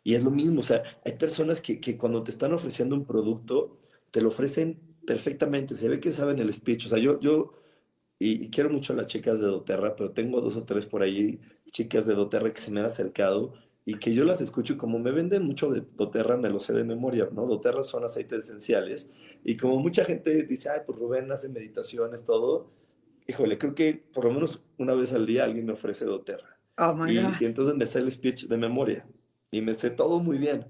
Y es lo mismo, o sea, hay personas que, que cuando te están ofreciendo un producto, te lo ofrecen perfectamente, se ve que saben el speech. O sea, yo, yo y, quiero mucho a las chicas de doTERRA, pero tengo dos o tres por ahí, chicas de doTERRA que se me han acercado y que yo las escucho y como me venden mucho de doTERRA, me lo sé de memoria, ¿no? doTERRA son aceites esenciales y como mucha gente dice, ay, pues Rubén hace meditaciones, todo, híjole, creo que por lo menos una vez al día alguien me ofrece doTERRA. Oh my y, God. y entonces me sé el speech de memoria y me sé todo muy bien.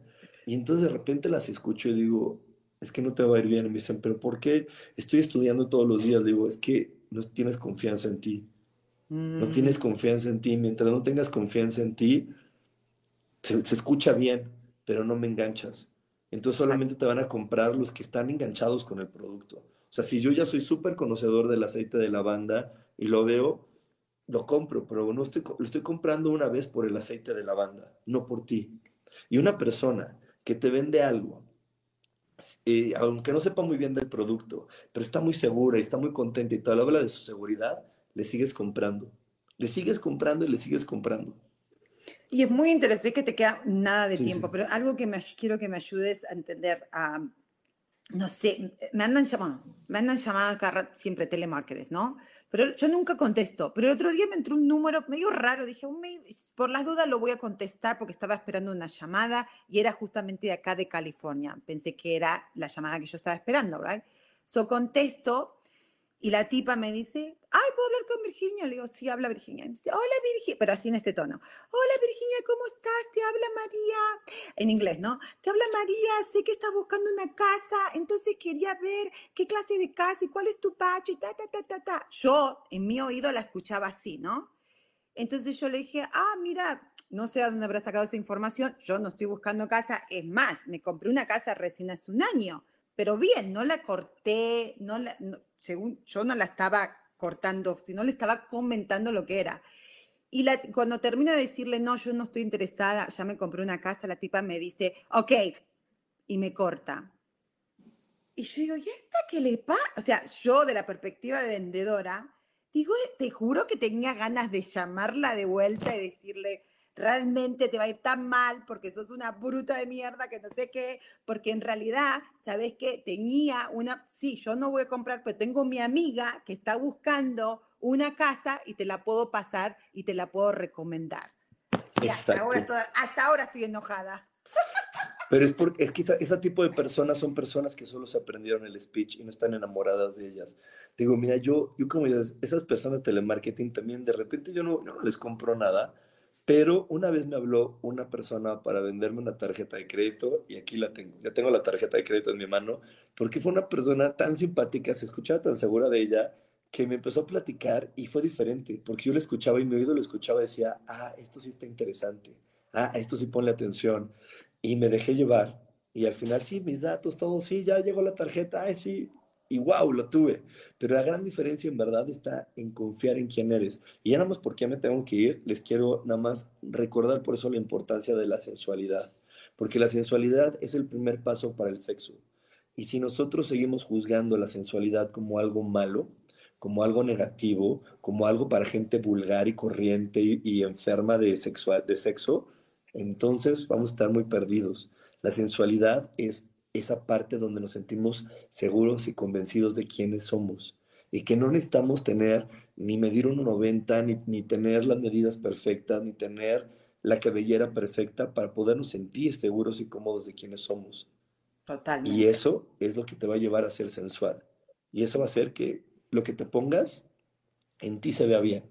Y entonces de repente las escucho y digo, es que no te va a ir bien. Y me dicen, pero ¿por qué estoy estudiando todos los días? digo, es que no tienes confianza en ti. No Mm. tienes confianza en ti. Mientras no tengas confianza en ti, se, se escucha bien, pero no me enganchas. Entonces solamente te van a comprar los que están enganchados con el producto. O sea, si yo ya soy súper conocedor del aceite de lavanda y lo veo, lo compro, pero no estoy, lo estoy comprando una vez por el aceite de lavanda, no por ti. Y una persona que te vende algo, eh, aunque no sepa muy bien del producto, pero está muy segura y está muy contenta y te habla de su seguridad, le sigues comprando. Le sigues comprando y le sigues comprando. Y es muy interesante que te queda nada de Sí, tiempo, sí. pero algo que me, quiero que me ayudes a entender, a, no sé, me andan llamando, me andan llamando siempre telemarketers, ¿no? Pero yo nunca contesto. Pero el otro día me entró un número medio raro, dije, "Oh, me- por las dudas lo voy a contestar porque estaba esperando una llamada y era justamente de acá de California. Pensé que era la llamada que yo estaba esperando, ¿verdad? So contesto y la tipa me dice, ay, ¿puedo hablar con Virginia? Le digo, sí, habla Virginia. Me dice, hola Virginia, pero así en este tono. Hola Virginia, ¿cómo estás? Te habla María. En inglés, ¿no? Te habla María, sé que estás buscando una casa, entonces quería ver qué clase de casa y cuál es tu patio y ta, ta, ta, ta, ta. Yo en mi oído la escuchaba así, ¿no? Entonces yo le dije, ah, mira, no sé a dónde habrá sacado esa información, yo no estoy buscando casa, es más, me compré una casa recién hace un año, pero bien, no la corté, no la, no- según yo no la estaba cortando, sino le estaba comentando lo que era. Y la- cuando termino de decirle, no, yo no estoy interesada, ya me compré una casa, la tipa me dice, ok, y me corta. Y yo digo, ¿y esta qué le pasa? O sea, yo de la perspectiva de vendedora, digo, "Eh, te juro que tenía ganas de llamarla de vuelta y decirle, realmente te va a ir tan mal porque sos una bruta de mierda que no sé qué, porque en realidad, ¿sabes qué? Tenía una, sí, yo no voy a comprar, pero tengo mi amiga que está buscando una casa y te la puedo pasar y te la puedo recomendar. Y hasta ahora, hasta ahora estoy enojada. Pero es porque es que ese tipo de personas son personas que solo se aprendieron el speech y no están enamoradas de ellas. Digo, mira, yo, yo como esas personas de telemarketing también, de repente yo no, yo no les compro nada, pero una vez me habló una persona para venderme una tarjeta de crédito y aquí la tengo, ya tengo la tarjeta de crédito en mi mano, porque fue una persona tan simpática, se escuchaba tan segura de ella, que me empezó a platicar y fue diferente, porque yo lo escuchaba y mi oído lo escuchaba y decía, ah, esto sí está interesante, ah, esto sí ponle atención. Y me dejé llevar. Y al final, sí, mis datos, todo, sí, ya llegó la tarjeta, ay, sí. Y wow, lo tuve. Pero la gran diferencia en verdad está en confiar en quién eres. Y ya nada más porque ya me tengo que ir, les quiero nada más recordar por eso la importancia de la sensualidad. Porque la sensualidad es el primer paso para el sexo. Y si nosotros seguimos juzgando la sensualidad como algo malo, como algo negativo, como algo para gente vulgar y corriente y, y enferma de, sexual, de sexo, entonces vamos a estar muy perdidos. La sensualidad es esa parte donde nos sentimos seguros y convencidos de quiénes somos y que no necesitamos tener ni medir 1,90, ni, ni tener las medidas perfectas, ni tener la cabellera perfecta para podernos sentir seguros y cómodos de quiénes somos. Totalmente. Y eso es lo que te va a llevar a ser sensual. Y eso va a hacer que lo que te pongas en ti se vea bien.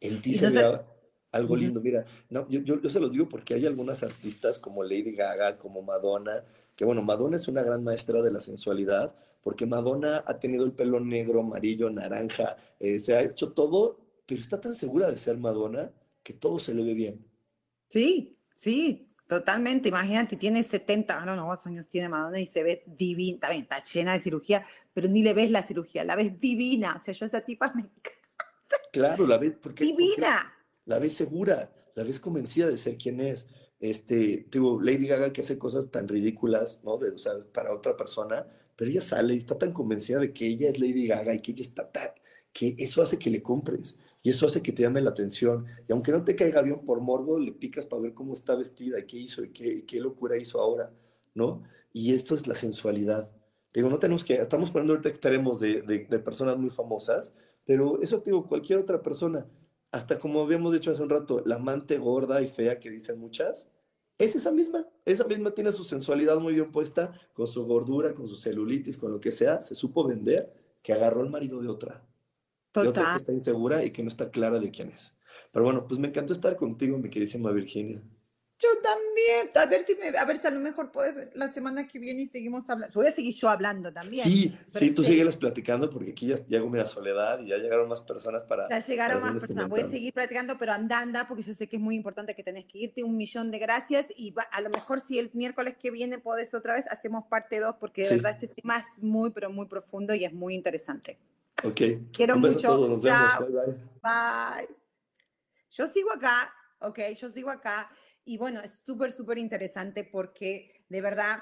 En ti se vea algo lindo. Mira, no, yo, yo, yo se los digo porque hay algunas artistas como Lady Gaga, como Madonna, que bueno, Madonna es una gran maestra de la sensualidad, porque Madonna ha tenido el pelo negro, amarillo, naranja, eh, se ha hecho todo, pero está tan segura de ser Madonna que todo se le ve bien. Sí, sí, totalmente. Imagínate, tiene 70, no, no, cuántos años tiene Madonna y se ve divina, también está llena de cirugía, pero ni le ves la cirugía, la ves divina. O sea, yo a esa tipa me Claro, la ves porque, porque divina. la ves segura, la ves convencida de ser quien es. Este, digo, Lady Gaga que hace cosas tan ridículas, ¿no? De, o sea, para otra persona, pero ella sale y está tan convencida de que ella es Lady Gaga y que ella está tan, que eso hace que le compres y eso hace que te llame la atención. Y aunque no te caiga bien por morbo, le picas para ver cómo está vestida y qué hizo y qué, qué locura hizo ahora, ¿no? Y esto es la sensualidad. Digo, no tenemos que, estamos poniendo ahorita extremos de, de, personas muy famosas, pero eso digo, cualquier otra persona, hasta como habíamos dicho hace un rato, la amante gorda y fea que dicen muchas, es esa misma, esa misma tiene su sensualidad muy bien puesta, con su gordura, con su celulitis, con lo que sea, se supo vender, que agarró el marido de otra. Total. De otra que está insegura y que no está clara de quién es. Pero bueno, pues me encantó estar contigo, mi queridísima Virginia. Yo también. A ver si me, a ver si a lo mejor puedes la semana que viene y seguimos hablando. Voy a seguir yo hablando también. Sí, sí, tú síguelas platicando porque aquí ya llegó mi soledad y ya llegaron más personas para. Ya llegaron más personas. Voy a seguir platicando, pero anda, anda, porque yo sé que es muy importante que tenés que irte. Un millón de gracias y a lo mejor si el miércoles que viene podés otra vez, hacemos parte 2 porque de verdad este tema es muy, pero muy profundo y es muy interesante. Ok. Quiero mucho. Nos vemos. Bye, bye. Bye. Yo sigo acá, ok, yo sigo acá. Y bueno, es súper, súper interesante porque de verdad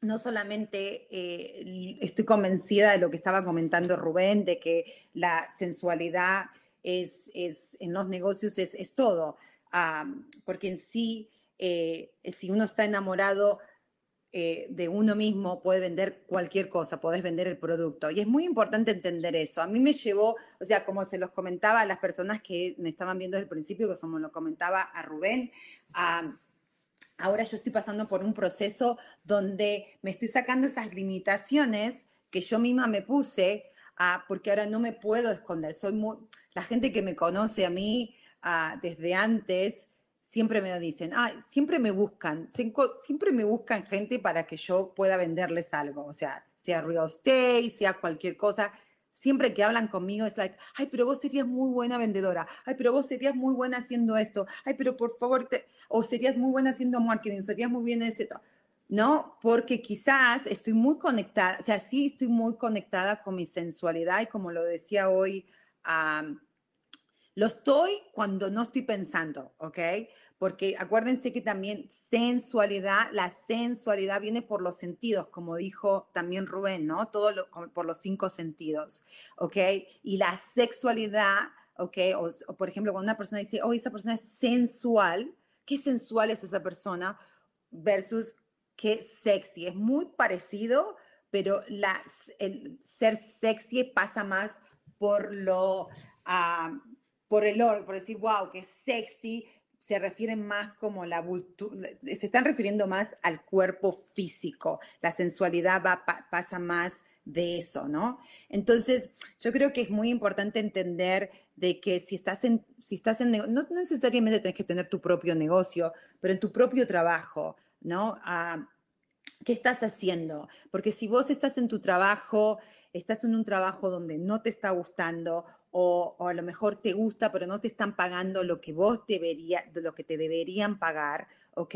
no solamente eh, estoy convencida de lo que estaba comentando Rubén, de que la sensualidad es, es en los negocios es, es todo, porque en sí, eh, si uno está enamorado eh, de uno mismo puede vender cualquier cosa, puedes vender el producto. Y es muy importante entender eso. A mí me llevó, o sea, como se los comentaba a las personas que me estaban viendo desde el principio, que como lo comentaba a Rubén, ahora yo estoy pasando por un proceso donde me estoy sacando esas limitaciones que yo misma me puse, porque ahora no me puedo esconder. Soy muy, la gente que me conoce a mí desde antes, siempre me dicen, ah, siempre me buscan, siempre me buscan gente para que yo pueda venderles algo, o sea, sea real estate, sea cualquier cosa, siempre que hablan conmigo es like, ay, pero vos serías muy buena vendedora, ay, pero vos serías muy buena haciendo esto, ay, pero por favor, te... o serías muy buena haciendo marketing, serías muy bien esto. No, porque quizás estoy muy conectada, o sea, sí estoy muy conectada con mi sensualidad y como lo decía hoy, lo estoy cuando no estoy pensando, ¿ok? Porque acuérdense que también sensualidad, la sensualidad viene por los sentidos, como dijo también Rubén, ¿no? Todo por los cinco sentidos, ¿ok? Y la sexualidad, ¿ok? O, por ejemplo, cuando una persona dice, oh, esa persona es sensual, ¿qué sensual es esa persona? Versus qué sexy. Es muy parecido, pero la, el ser sexy pasa más por lo... Uh, por el orden, por decir, wow, qué sexy, se refieren más como la se están refiriendo más al cuerpo físico. La sensualidad va, pasa más de eso, ¿no? Entonces, yo creo que es muy importante entender de que si estás en, si estás en, no, necesariamente tienes que tener tu propio negocio, pero en tu propio trabajo, ¿no? Ah, ¿Qué estás haciendo? Porque si vos estás en tu trabajo, estás en un trabajo donde no te está gustando o, a lo mejor te gusta, pero no te están pagando lo que vos deberías, lo que te deberían pagar, ¿ok?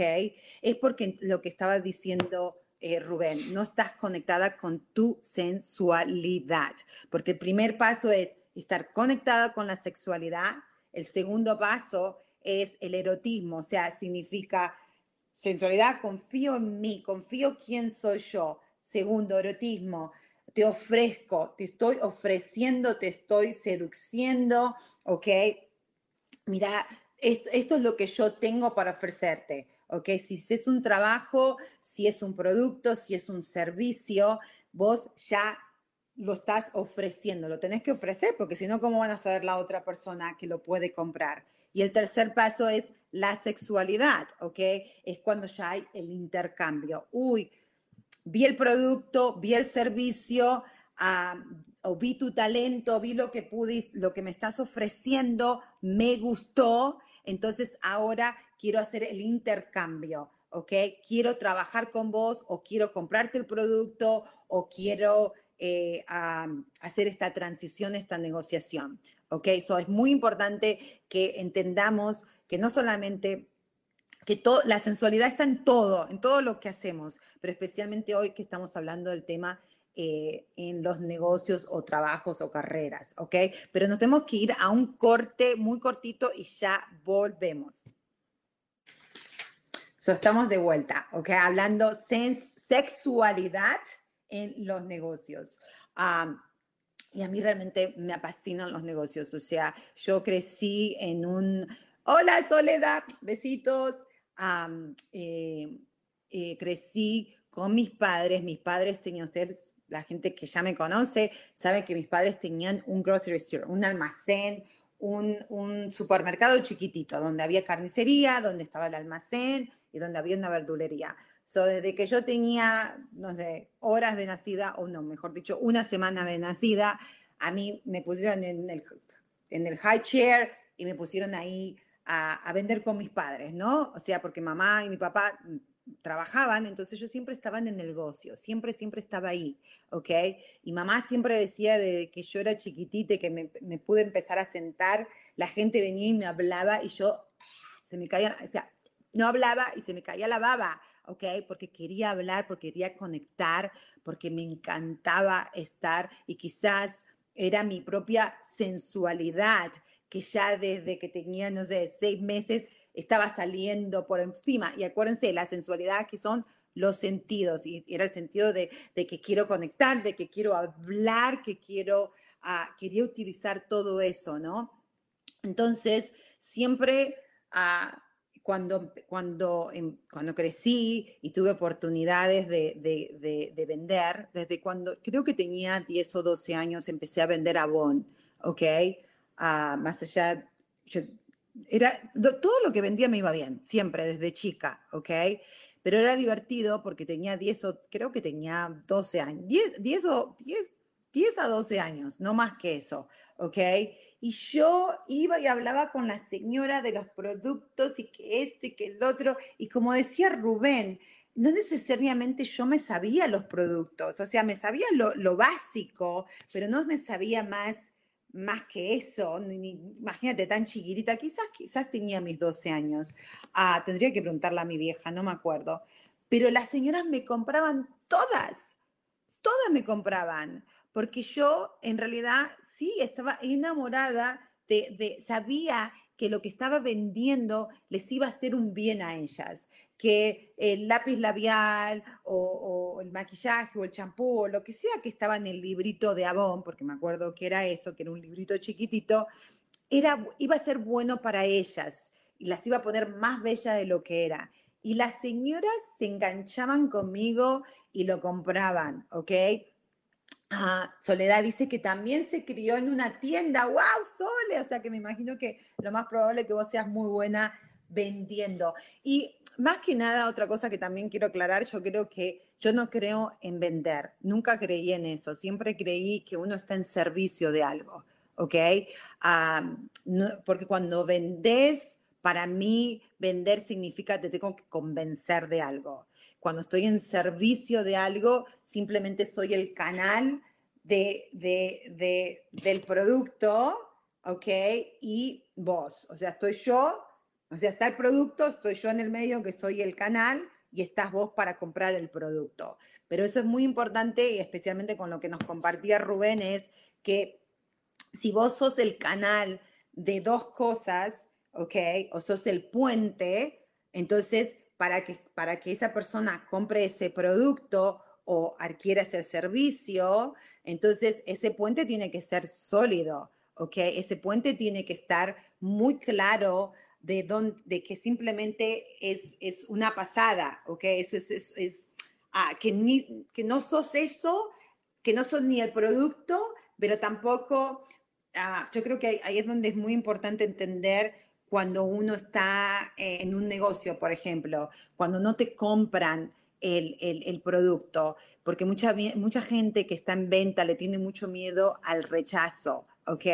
Es porque lo que estaba diciendo eh, Rubén, no estás conectada con tu sensualidad, porque el primer paso es estar conectada con la sexualidad, el segundo paso es el erotismo, o sea, significa sensualidad, confío en mí, confío quién soy yo. Segundo, erotismo, te ofrezco, te estoy ofreciendo, te estoy seduciendo, ¿ok? Mira, esto, es lo que yo tengo para ofrecerte, ¿ok? Si es un trabajo, si es un producto, si es un servicio, vos ya lo estás ofreciendo, lo tenés que ofrecer, porque si no, ¿cómo van a saber la otra persona que lo puede comprar? Y el tercer paso es la sexualidad, ¿ok? Es cuando ya hay el intercambio. Uy, vi el producto, vi el servicio, o vi tu talento, vi lo que pudiste, lo que me estás ofreciendo, me gustó, entonces ahora quiero hacer el intercambio, ¿ok? Quiero trabajar con vos o quiero comprarte el producto o quiero eh, hacer esta transición, esta negociación, ¿ok? Eso es muy importante que entendamos que no solamente que la sensualidad está en todo, en todo lo que hacemos, pero especialmente hoy que estamos hablando del tema eh, en los negocios o trabajos o carreras, ¿ok? Pero nos tenemos que ir a un corte muy cortito y ya volvemos. So, estamos de vuelta, ¿ok? Hablando sexualidad en los negocios. Y a mí realmente me apasionan los negocios, o sea, yo crecí en un... Hola Soledad, besitos. Eh, crecí con mis padres. Mis padres tenían, ustedes, la gente que ya me conoce, sabe que mis padres tenían un grocery store, un almacén, un, un supermercado chiquitito, donde había carnicería, donde estaba el almacén y donde había una verdulería. So, desde que yo tenía, no sé, horas de nacida, o no, mejor dicho, una semana de nacida, a mí me pusieron en el, en el high chair y me pusieron ahí a, a, vender con mis padres, ¿no? O sea, porque mamá y mi papá trabajaban, entonces yo siempre estaba en el negocio, siempre, siempre estaba ahí, ¿ok? Y mamá siempre decía de que yo era chiquitita que me, me pude empezar a sentar, la gente venía y me hablaba y yo se me caía, o sea, no hablaba y se me caía la baba, ¿ok? Porque quería hablar, porque quería conectar, porque me encantaba estar y quizás era mi propia sensualidad que ya desde que tenía, no sé, seis meses estaba saliendo por encima. Y acuérdense, la sensualidad que son los sentidos, y era el sentido de, de que quiero conectar, de que quiero hablar, que quiero, uh, quería utilizar todo eso, ¿no? Entonces, siempre uh, cuando, cuando, cuando crecí y tuve oportunidades de, de, de, de, vender, desde cuando creo que tenía 10 o 12 años, empecé a vender Avon, ¿ok? Uh, más allá, yo era, todo lo que vendía me iba bien, siempre, desde chica, ¿ok? Pero era divertido porque tenía 10 o, creo que tenía 12 años, 10, 10 o 10, 10 a 12 años, no más que eso, ¿ok? Y yo iba y hablaba con la señora de los productos y que esto y que el otro, y como decía Rubén, no necesariamente yo me sabía los productos, o sea, me sabía lo, lo básico, pero no me sabía más más que eso, ni, imagínate, tan chiquitita, quizás, quizás tenía mis 12 años. Ah, tendría que preguntarle a mi vieja, no me acuerdo. Pero las señoras me compraban todas, todas me compraban, porque yo en realidad sí estaba enamorada de, sabía que lo que estaba vendiendo les iba a hacer un bien a ellas, que el lápiz labial o, el maquillaje o el champú o lo que sea que estaba en el librito de Avon, porque me acuerdo que era eso, que era un librito chiquitito, era, iba a ser bueno para ellas y las iba a poner más bella de lo que era. Y las señoras se enganchaban conmigo y lo compraban, ¿ok? Ah, Soledad dice que también se crió en una tienda. ¡Wow, Sole! O sea que me imagino que lo más probable es que vos seas muy buena vendiendo. Y más que nada, otra cosa que también quiero aclarar, yo creo que yo no creo en vender. Nunca creí en eso. Siempre creí que uno está en servicio de algo. ¿Ok? Ah, no, porque cuando vendes, para mí, vender significa te tengo que convencer de algo. Cuando estoy en servicio de algo, simplemente soy el canal de, de, de, del producto, ¿ok? Y vos, o sea, estoy yo, o sea, está el producto, estoy yo en el medio que soy el canal y estás vos para comprar el producto. Pero eso es muy importante y especialmente con lo que nos compartía Rubén es que si vos sos el canal de dos cosas, ¿ok? O sos el puente, entonces para que, para que esa persona compre ese producto o adquiera ese servicio, entonces ese puente tiene que ser sólido, ¿ok? Ese puente tiene que estar muy claro de, don, de que simplemente es, es una pasada, ¿ok? Es, es, es ah, que, ni, que no sos eso, que no sos ni el producto, pero tampoco, ah, yo creo que ahí es donde es muy importante entender cuando uno está eh, en un negocio, por ejemplo, cuando no te compran el, el, el, producto, porque mucha, mucha gente que está en venta le tiene mucho miedo al rechazo, ¿ok?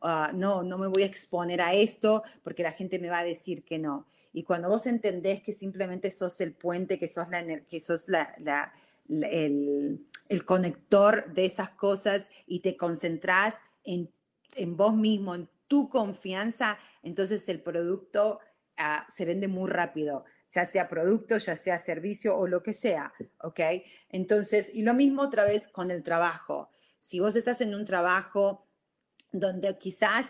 Uh, no, no me voy a exponer a esto porque la gente me va a decir que no. Y cuando vos entendés que simplemente sos el puente, que sos, la, que sos la, la, la el, el, conector de esas cosas y te concentrás en, en vos mismo, en tu confianza, entonces el producto uh, se vende muy rápido, ya sea producto, ya sea servicio o lo que sea, ¿ok? Entonces, y lo mismo otra vez con el trabajo. Si vos estás en un trabajo donde quizás,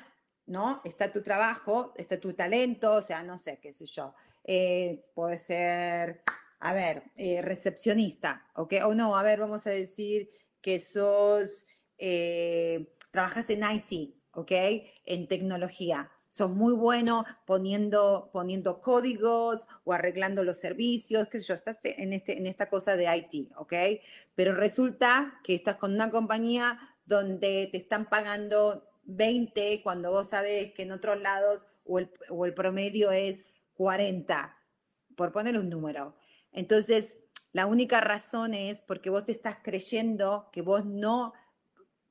¿no? Está tu trabajo, está tu talento, o sea, no sé, qué sé yo, eh, puede ser, a ver, eh, recepcionista, ¿ok? O no, a ver, vamos a decir que sos, eh, trabajas en IT, ¿ok? En tecnología. sos muy bueno poniendo, poniendo códigos o arreglando los servicios, qué sé yo, estás en, este, en esta cosa de IT, ¿ok? Pero resulta que estás con una compañía donde te están pagando 20 cuando vos sabes que en otros lados o el, o el promedio es 40, por poner un número. Entonces, la única razón es porque vos te estás creyendo que vos no,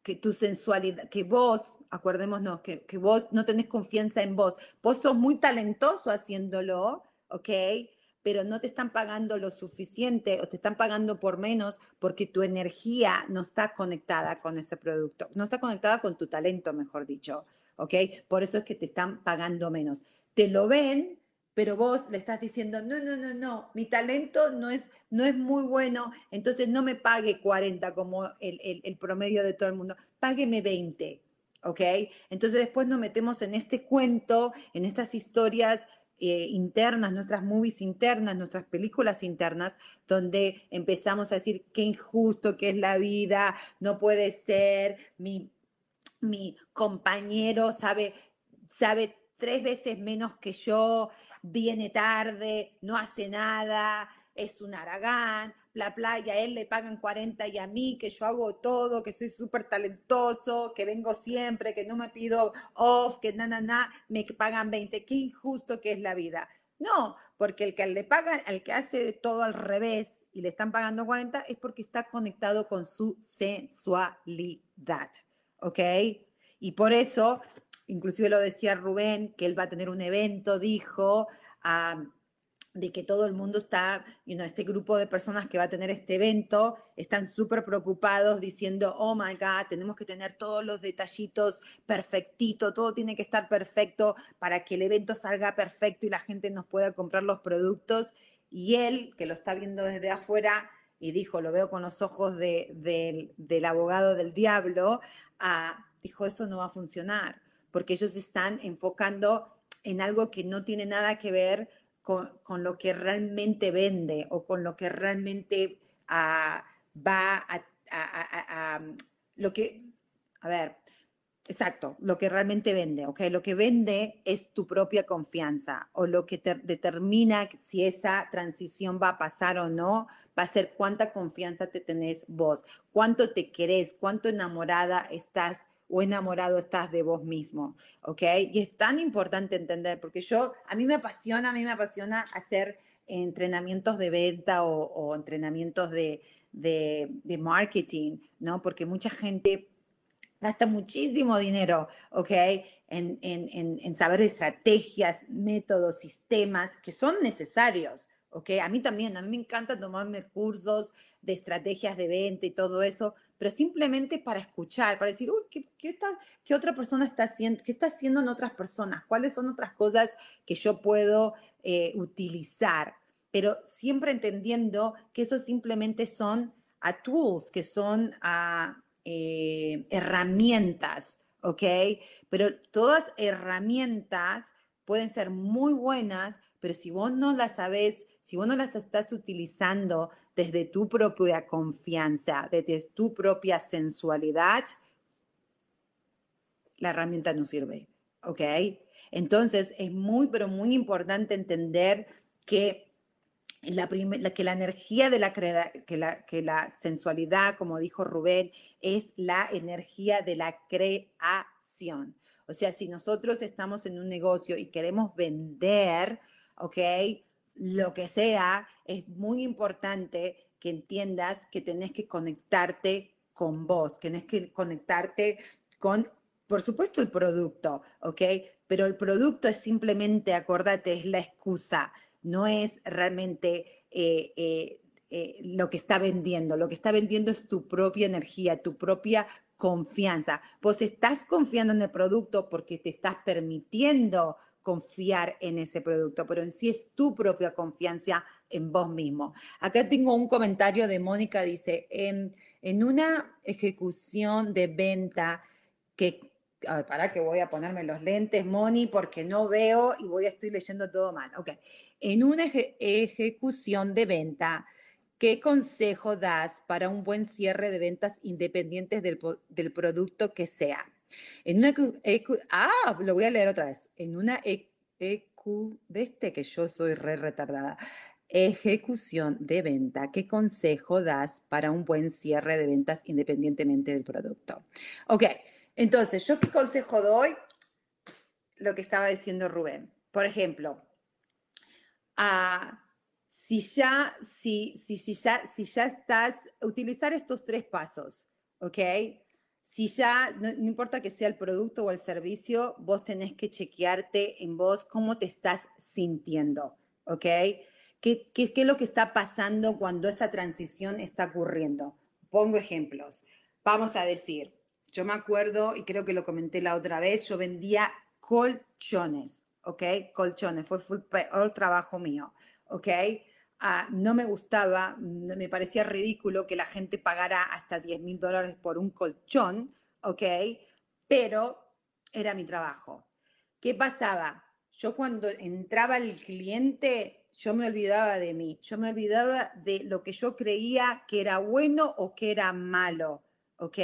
que tu sensualidad, que vos, acuérdémonos, que, que vos no tenés confianza en vos. Vos sos muy talentoso haciéndolo, ¿ok? pero no te están pagando lo suficiente o te están pagando por menos porque tu energía no está conectada con ese producto, no está conectada con tu talento, mejor dicho, ¿ok? Por eso es que te están pagando menos. Te lo ven, pero vos le estás diciendo, no, no, no, no, mi talento no es, no es muy bueno, entonces no me pague 40 como el, el, promedio de todo el mundo, págueme 20. ¿ok? Entonces después nos metemos en este cuento, en estas historias eh, internas, nuestras movies internas, nuestras películas internas, donde empezamos a decir qué injusto que es la vida, no puede ser, mi, mi compañero sabe, sabe tres veces menos que yo, viene tarde, no hace nada, es un aragán, la playa, a él le pagan 40 y a mí, que yo hago todo, que soy súper talentoso, que vengo siempre, que no me pido off, que na, na, na, me pagan 20. Qué injusto que es la vida. No, porque el que le paga, el que hace todo al revés y le están pagando 40 es porque está conectado con su sensualidad. ¿Ok? Y por eso, inclusive lo decía Rubén, que él va a tener un evento, dijo, a de que todo el mundo está, you este grupo de personas que va a tener este evento, están súper preocupados diciendo, oh my God, tenemos que tener todos los detallitos perfectito, todo tiene que estar perfecto para que el evento salga perfecto y la gente nos pueda comprar los productos. Y él, que lo está viendo desde afuera, y dijo, lo veo con los ojos del abogado del diablo, ah, dijo, eso no va a funcionar, porque ellos están enfocando en algo que no tiene nada que ver con, lo que realmente vende o con lo que realmente ah, va a, lo que, a ver, exacto, lo que realmente vende, ¿ok? Lo que vende es tu propia confianza o lo que te determina si esa transición va a pasar o no, va a ser cuánta confianza te tenés vos, cuánto te querés, cuánto enamorada estás o enamorado estás de vos mismo, ¿ok? Y es tan importante entender, porque yo, a mí me apasiona, a mí me apasiona hacer entrenamientos de venta o, entrenamientos de, de, marketing, ¿no? Porque mucha gente gasta muchísimo dinero, ¿ok? En, en, en, saber estrategias, métodos, sistemas que son necesarios, ¿ok? A mí también, a mí me encanta tomarme cursos de estrategias de venta y todo eso, pero simplemente para escuchar, para decir, uy, ¿qué, qué, está, qué otra persona está haciendo? ¿Qué está haciendo en otras personas? ¿Cuáles son otras cosas que yo puedo eh, utilizar? Pero siempre entendiendo que eso simplemente son a tools, que son a eh, herramientas, ¿ok? Pero todas herramientas pueden ser muy buenas, pero si vos no las sabes, si vos no las estás utilizando desde tu propia confianza, desde tu propia sensualidad, la herramienta no sirve, ¿ok? Entonces es muy, pero muy importante entender que la, que la energía de la, que la, que la sensualidad, como dijo Rubén, es la energía de la creación. O sea, si nosotros estamos en un negocio y queremos vender, ¿ok? Lo que sea, es muy importante que entiendas que tenés que conectarte con vos, que tenés que conectarte con, por supuesto, el producto, ¿ok? Pero el producto es simplemente, acordate, es la excusa, no es realmente eh, eh, eh, lo que está vendiendo. Lo que está vendiendo es tu propia energía, tu propia confianza. Vos estás confiando en el producto porque te estás permitiendo confiar en ese producto, pero en sí es tu propia confianza en vos mismo. Acá tengo un comentario de Mónica, dice, en, en una ejecución de venta que, para que voy a ponerme los lentes, Moni, porque no veo y voy a estoy leyendo todo mal. Ok, en una ejecución de venta, ¿qué consejo das para un buen cierre de ventas independientes del, del producto que sea? En una EQ, ah, lo voy a leer otra vez. En una EQ, de este que yo soy re retardada. Ejecución de venta. ¿Qué consejo das para un buen cierre de ventas independientemente del producto? Ok, entonces, ¿yo qué consejo doy? Lo que estaba diciendo Rubén. Por ejemplo, si, ya, si, si, si, ya, si ya estás, utilizar estos tres pasos, ¿ok? Si ya, no, importa que sea el producto o el servicio, vos tenés que chequearte en vos cómo te estás sintiendo, ¿ok? ¿Qué, es lo que está pasando cuando esa transición está ocurriendo? Pongo ejemplos. Vamos a decir, yo me acuerdo, y creo que lo comenté la otra vez, yo vendía colchones, ¿ok? Colchones, fue el trabajo mío, ¿ok? No me gustaba, me parecía ridículo que la gente pagara hasta 10 mil dólares por un colchón, ¿ok? Pero era mi trabajo. ¿Qué pasaba? Yo cuando entraba el cliente, yo me olvidaba de mí, yo me olvidaba de lo que yo creía que era bueno o que era malo, ¿ok?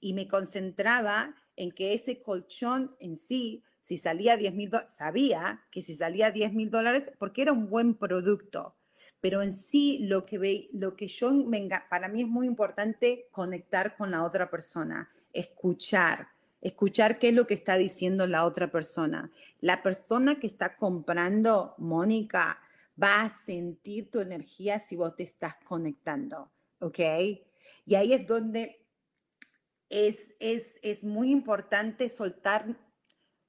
Y me concentraba en que ese colchón en sí, si salía 10 mil dólares, sabía que si salía 10 mil dólares, porque era un buen producto pero en sí lo que, ve, lo que yo, venga, para mí es muy importante conectar con la otra persona, escuchar, escuchar qué es lo que está diciendo la otra persona. La persona que está comprando, Mónica, va a sentir tu energía si vos te estás conectando, ¿ok? Y ahí es donde es, es, es muy importante soltar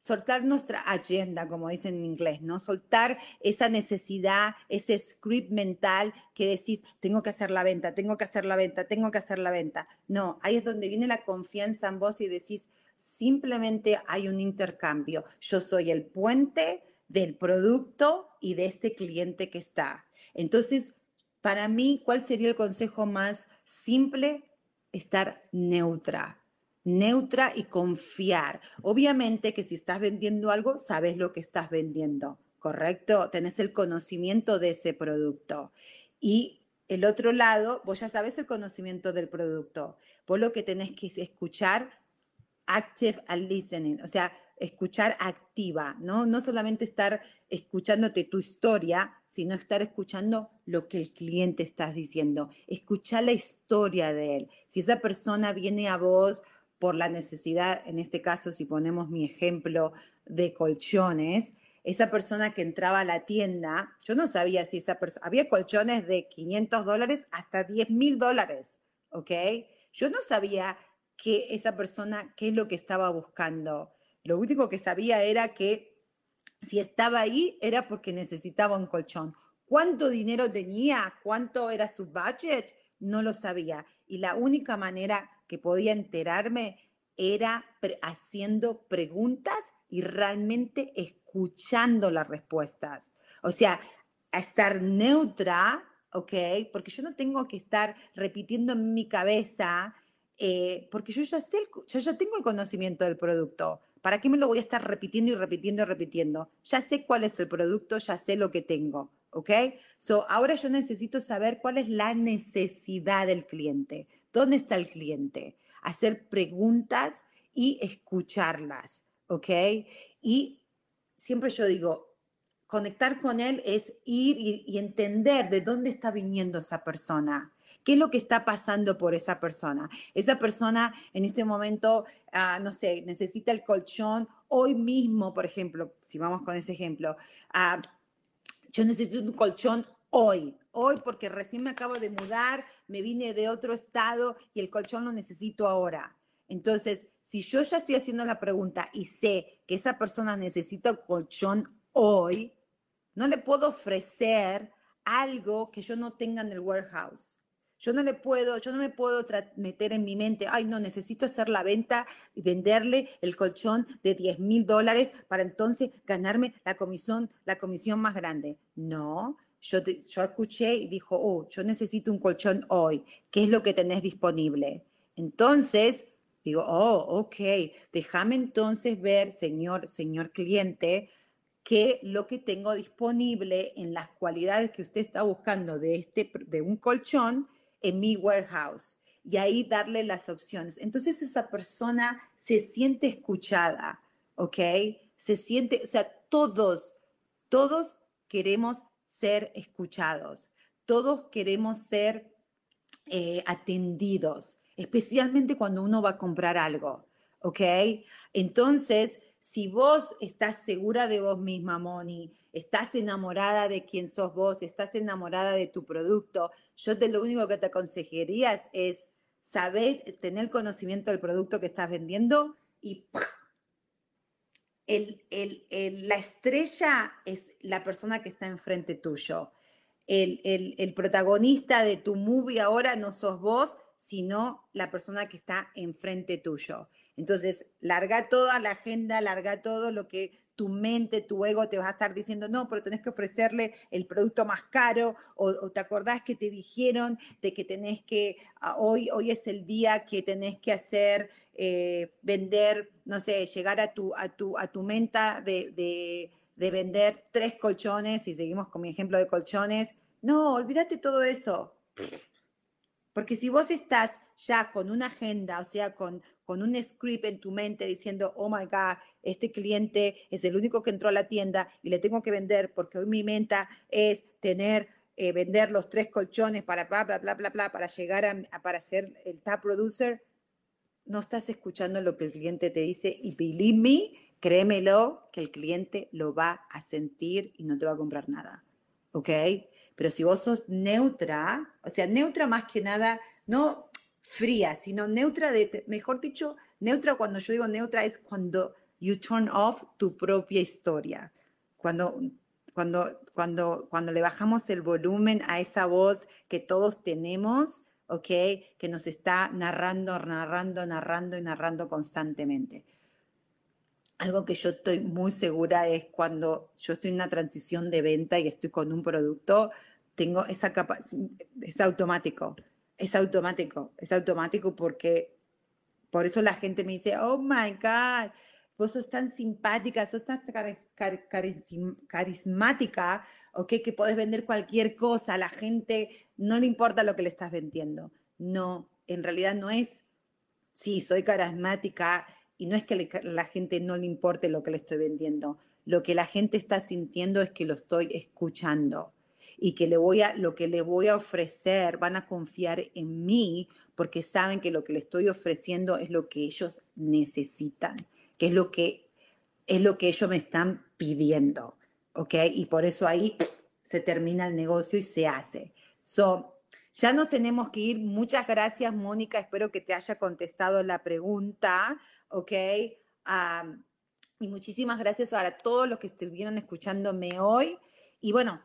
soltar nuestra agenda, como dicen en inglés, ¿no? Soltar esa necesidad, ese script mental que decís, tengo que hacer la venta, tengo que hacer la venta, tengo que hacer la venta. No, ahí es donde viene la confianza en vos y decís, simplemente hay un intercambio. Yo soy el puente del producto y de este cliente que está. Entonces, para mí, ¿cuál sería el consejo más simple? Estar neutra neutra y confiar. Obviamente que si estás vendiendo algo, sabes lo que estás vendiendo, ¿correcto? Tenés el conocimiento de ese producto. Y el otro lado, vos ya sabes el conocimiento del producto. Vos lo que tenés que escuchar, active and listening, o sea, escuchar activa, ¿no? No solamente estar escuchándote tu historia, sino estar escuchando lo que el cliente está diciendo. Escuchar la historia de él. Si esa persona viene a vos por la necesidad, en este caso, si ponemos mi ejemplo de colchones, esa persona que entraba a la tienda, yo no sabía si esa persona, había colchones de 500 dólares hasta 10 mil dólares, ¿ok? Yo no sabía que esa persona, qué es lo que estaba buscando. Lo único que sabía era que si estaba ahí era porque necesitaba un colchón. ¿Cuánto dinero tenía? ¿Cuánto era su budget? No lo sabía. Y la única manera que podía enterarme era haciendo preguntas y realmente escuchando las respuestas. O sea, estar neutra, ¿ok? Porque yo no tengo que estar repitiendo en mi cabeza, eh, porque yo ya sé, yo ya tengo el conocimiento del producto. ¿Para qué me lo voy a estar repitiendo y repitiendo y repitiendo? Ya sé cuál es el producto, ya sé lo que tengo, ¿ok? So, ahora yo necesito saber cuál es la necesidad del cliente. ¿Dónde está el cliente? Hacer preguntas y escucharlas, ¿ok? Y siempre yo digo, conectar con él es ir y, entender de dónde está viniendo esa persona. ¿Qué es lo que está pasando por esa persona? Esa persona en este momento, ah, no sé, necesita el colchón hoy mismo, por ejemplo, si vamos con ese ejemplo. Ah, yo necesito un colchón hoy, hoy porque recién me acabo de mudar, me vine de otro estado y el colchón lo necesito ahora. Entonces, si yo ya estoy haciendo la pregunta y sé que esa persona necesita un colchón hoy, no le puedo ofrecer algo que yo no tenga en el warehouse. Yo no le puedo, yo no me puedo meter en mi mente, ay, no, necesito hacer la venta y venderle el colchón de 10 mil dólares para entonces ganarme la comisión, la comisión más grande. No, yo, escuché y dijo, oh, yo necesito un colchón hoy, ¿qué es lo que tenés disponible? Entonces, digo, oh, ok, déjame entonces ver, señor, señor cliente, qué lo que tengo disponible en las cualidades que usted está buscando de, este, de un colchón en mi warehouse. Y ahí darle las opciones. Entonces esa persona se siente escuchada, ¿ok? Se siente, o sea, todos, todos queremos ser escuchados, todos queremos ser eh, atendidos, especialmente cuando uno va a comprar algo, ¿ok? Entonces, si vos estás segura de vos misma, Moni, estás enamorada de quién sos vos, estás enamorada de tu producto, yo te lo único que te aconsejaría es saber, tener conocimiento del producto que estás vendiendo y la estrella es la persona que está enfrente tuyo. El, el, protagonista de tu movie ahora no sos vos, sino la persona que está enfrente tuyo. Entonces, larga toda la agenda, larga todo lo que tu mente, tu ego te va a estar diciendo, no, pero tenés que ofrecerle el producto más caro, o, te acordás que te dijeron de que tenés que, ah, hoy, hoy es el día que tenés que hacer, eh, vender, no sé, llegar a tu, a tu, a tu menta de, de, de vender tres colchones, y seguimos con mi ejemplo de colchones. No, olvídate todo eso. Porque si vos estás ya con una agenda, o sea, con, con un script en tu mente diciendo, oh my God, este cliente es el único que entró a la tienda y le tengo que vender porque hoy mi meta es tener, eh, vender los tres colchones para bla, bla, bla, bla, bla, para llegar a, para ser el top producer, no estás escuchando lo que el cliente te dice y believe me, créemelo, que el cliente lo va a sentir y no te va a comprar nada. ¿Ok? Pero si vos sos neutra, o sea, neutra más que nada, no fría, sino neutra mejor dicho, neutra cuando yo digo neutra es cuando you turn off tu propia historia. Cuando, cuando, cuando, cuando le bajamos el volumen a esa voz que todos tenemos, ¿ok? Que nos está narrando, narrando, narrando y narrando constantemente. Algo que yo estoy muy segura es cuando yo estoy en una transición de venta y estoy con un producto, tengo esa capacidad, es automático es automático, es automático porque por eso la gente me dice, oh my God, vos sos tan simpática, sos tan carismática, ok, que podés vender cualquier cosa, a la gente no le importa lo que le estás vendiendo. No, en realidad no es, sí, soy carismática y no es que la gente no le importe lo que le estoy vendiendo. Lo que la gente está sintiendo es que lo estoy escuchando y que le voy a, lo que le voy a ofrecer, van a confiar en mí porque saben que lo que le estoy ofreciendo es lo que ellos necesitan, que es lo que, es lo que ellos me están pidiendo, ¿ok? Y por eso ahí se termina el negocio y se hace. So, ya nos tenemos que ir. Muchas gracias, Mónica. Espero que te haya contestado la pregunta, ¿ok? y muchísimas gracias a todos los que estuvieron escuchándome hoy. Y bueno,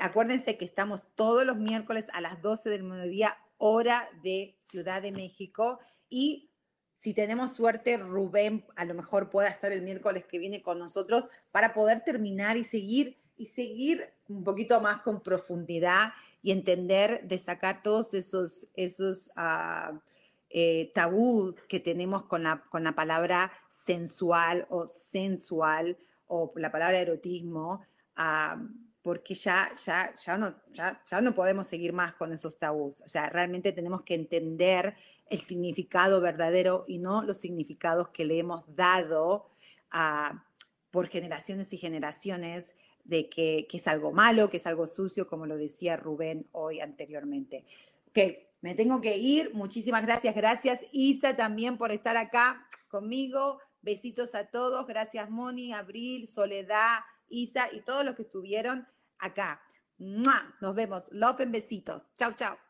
acuérdense que estamos todos los miércoles a las 12 del mediodía, hora de Ciudad de México. Y si tenemos suerte, Rubén a lo mejor pueda estar el miércoles que viene con nosotros para poder terminar y seguir y seguir un poquito más con profundidad y entender de sacar todos esos, esos uh, tabú que tenemos con la, con la palabra sensual o sensual o la palabra erotismo. Uh, porque ya, ya, ya, no, ya, ya no podemos seguir más con esos tabús. O sea, realmente tenemos que entender el significado verdadero y no los significados que le hemos dado a, por generaciones y generaciones de que, que, es algo malo, que es algo sucio, como lo decía Rubén hoy anteriormente. Ok, me tengo que ir. Muchísimas gracias. Gracias Isa también por estar acá conmigo. Besitos a todos. Gracias Moni, Abril, Soledad, Isa y todos los que estuvieron acá. Nos vemos. Love en besitos. Chao, chao.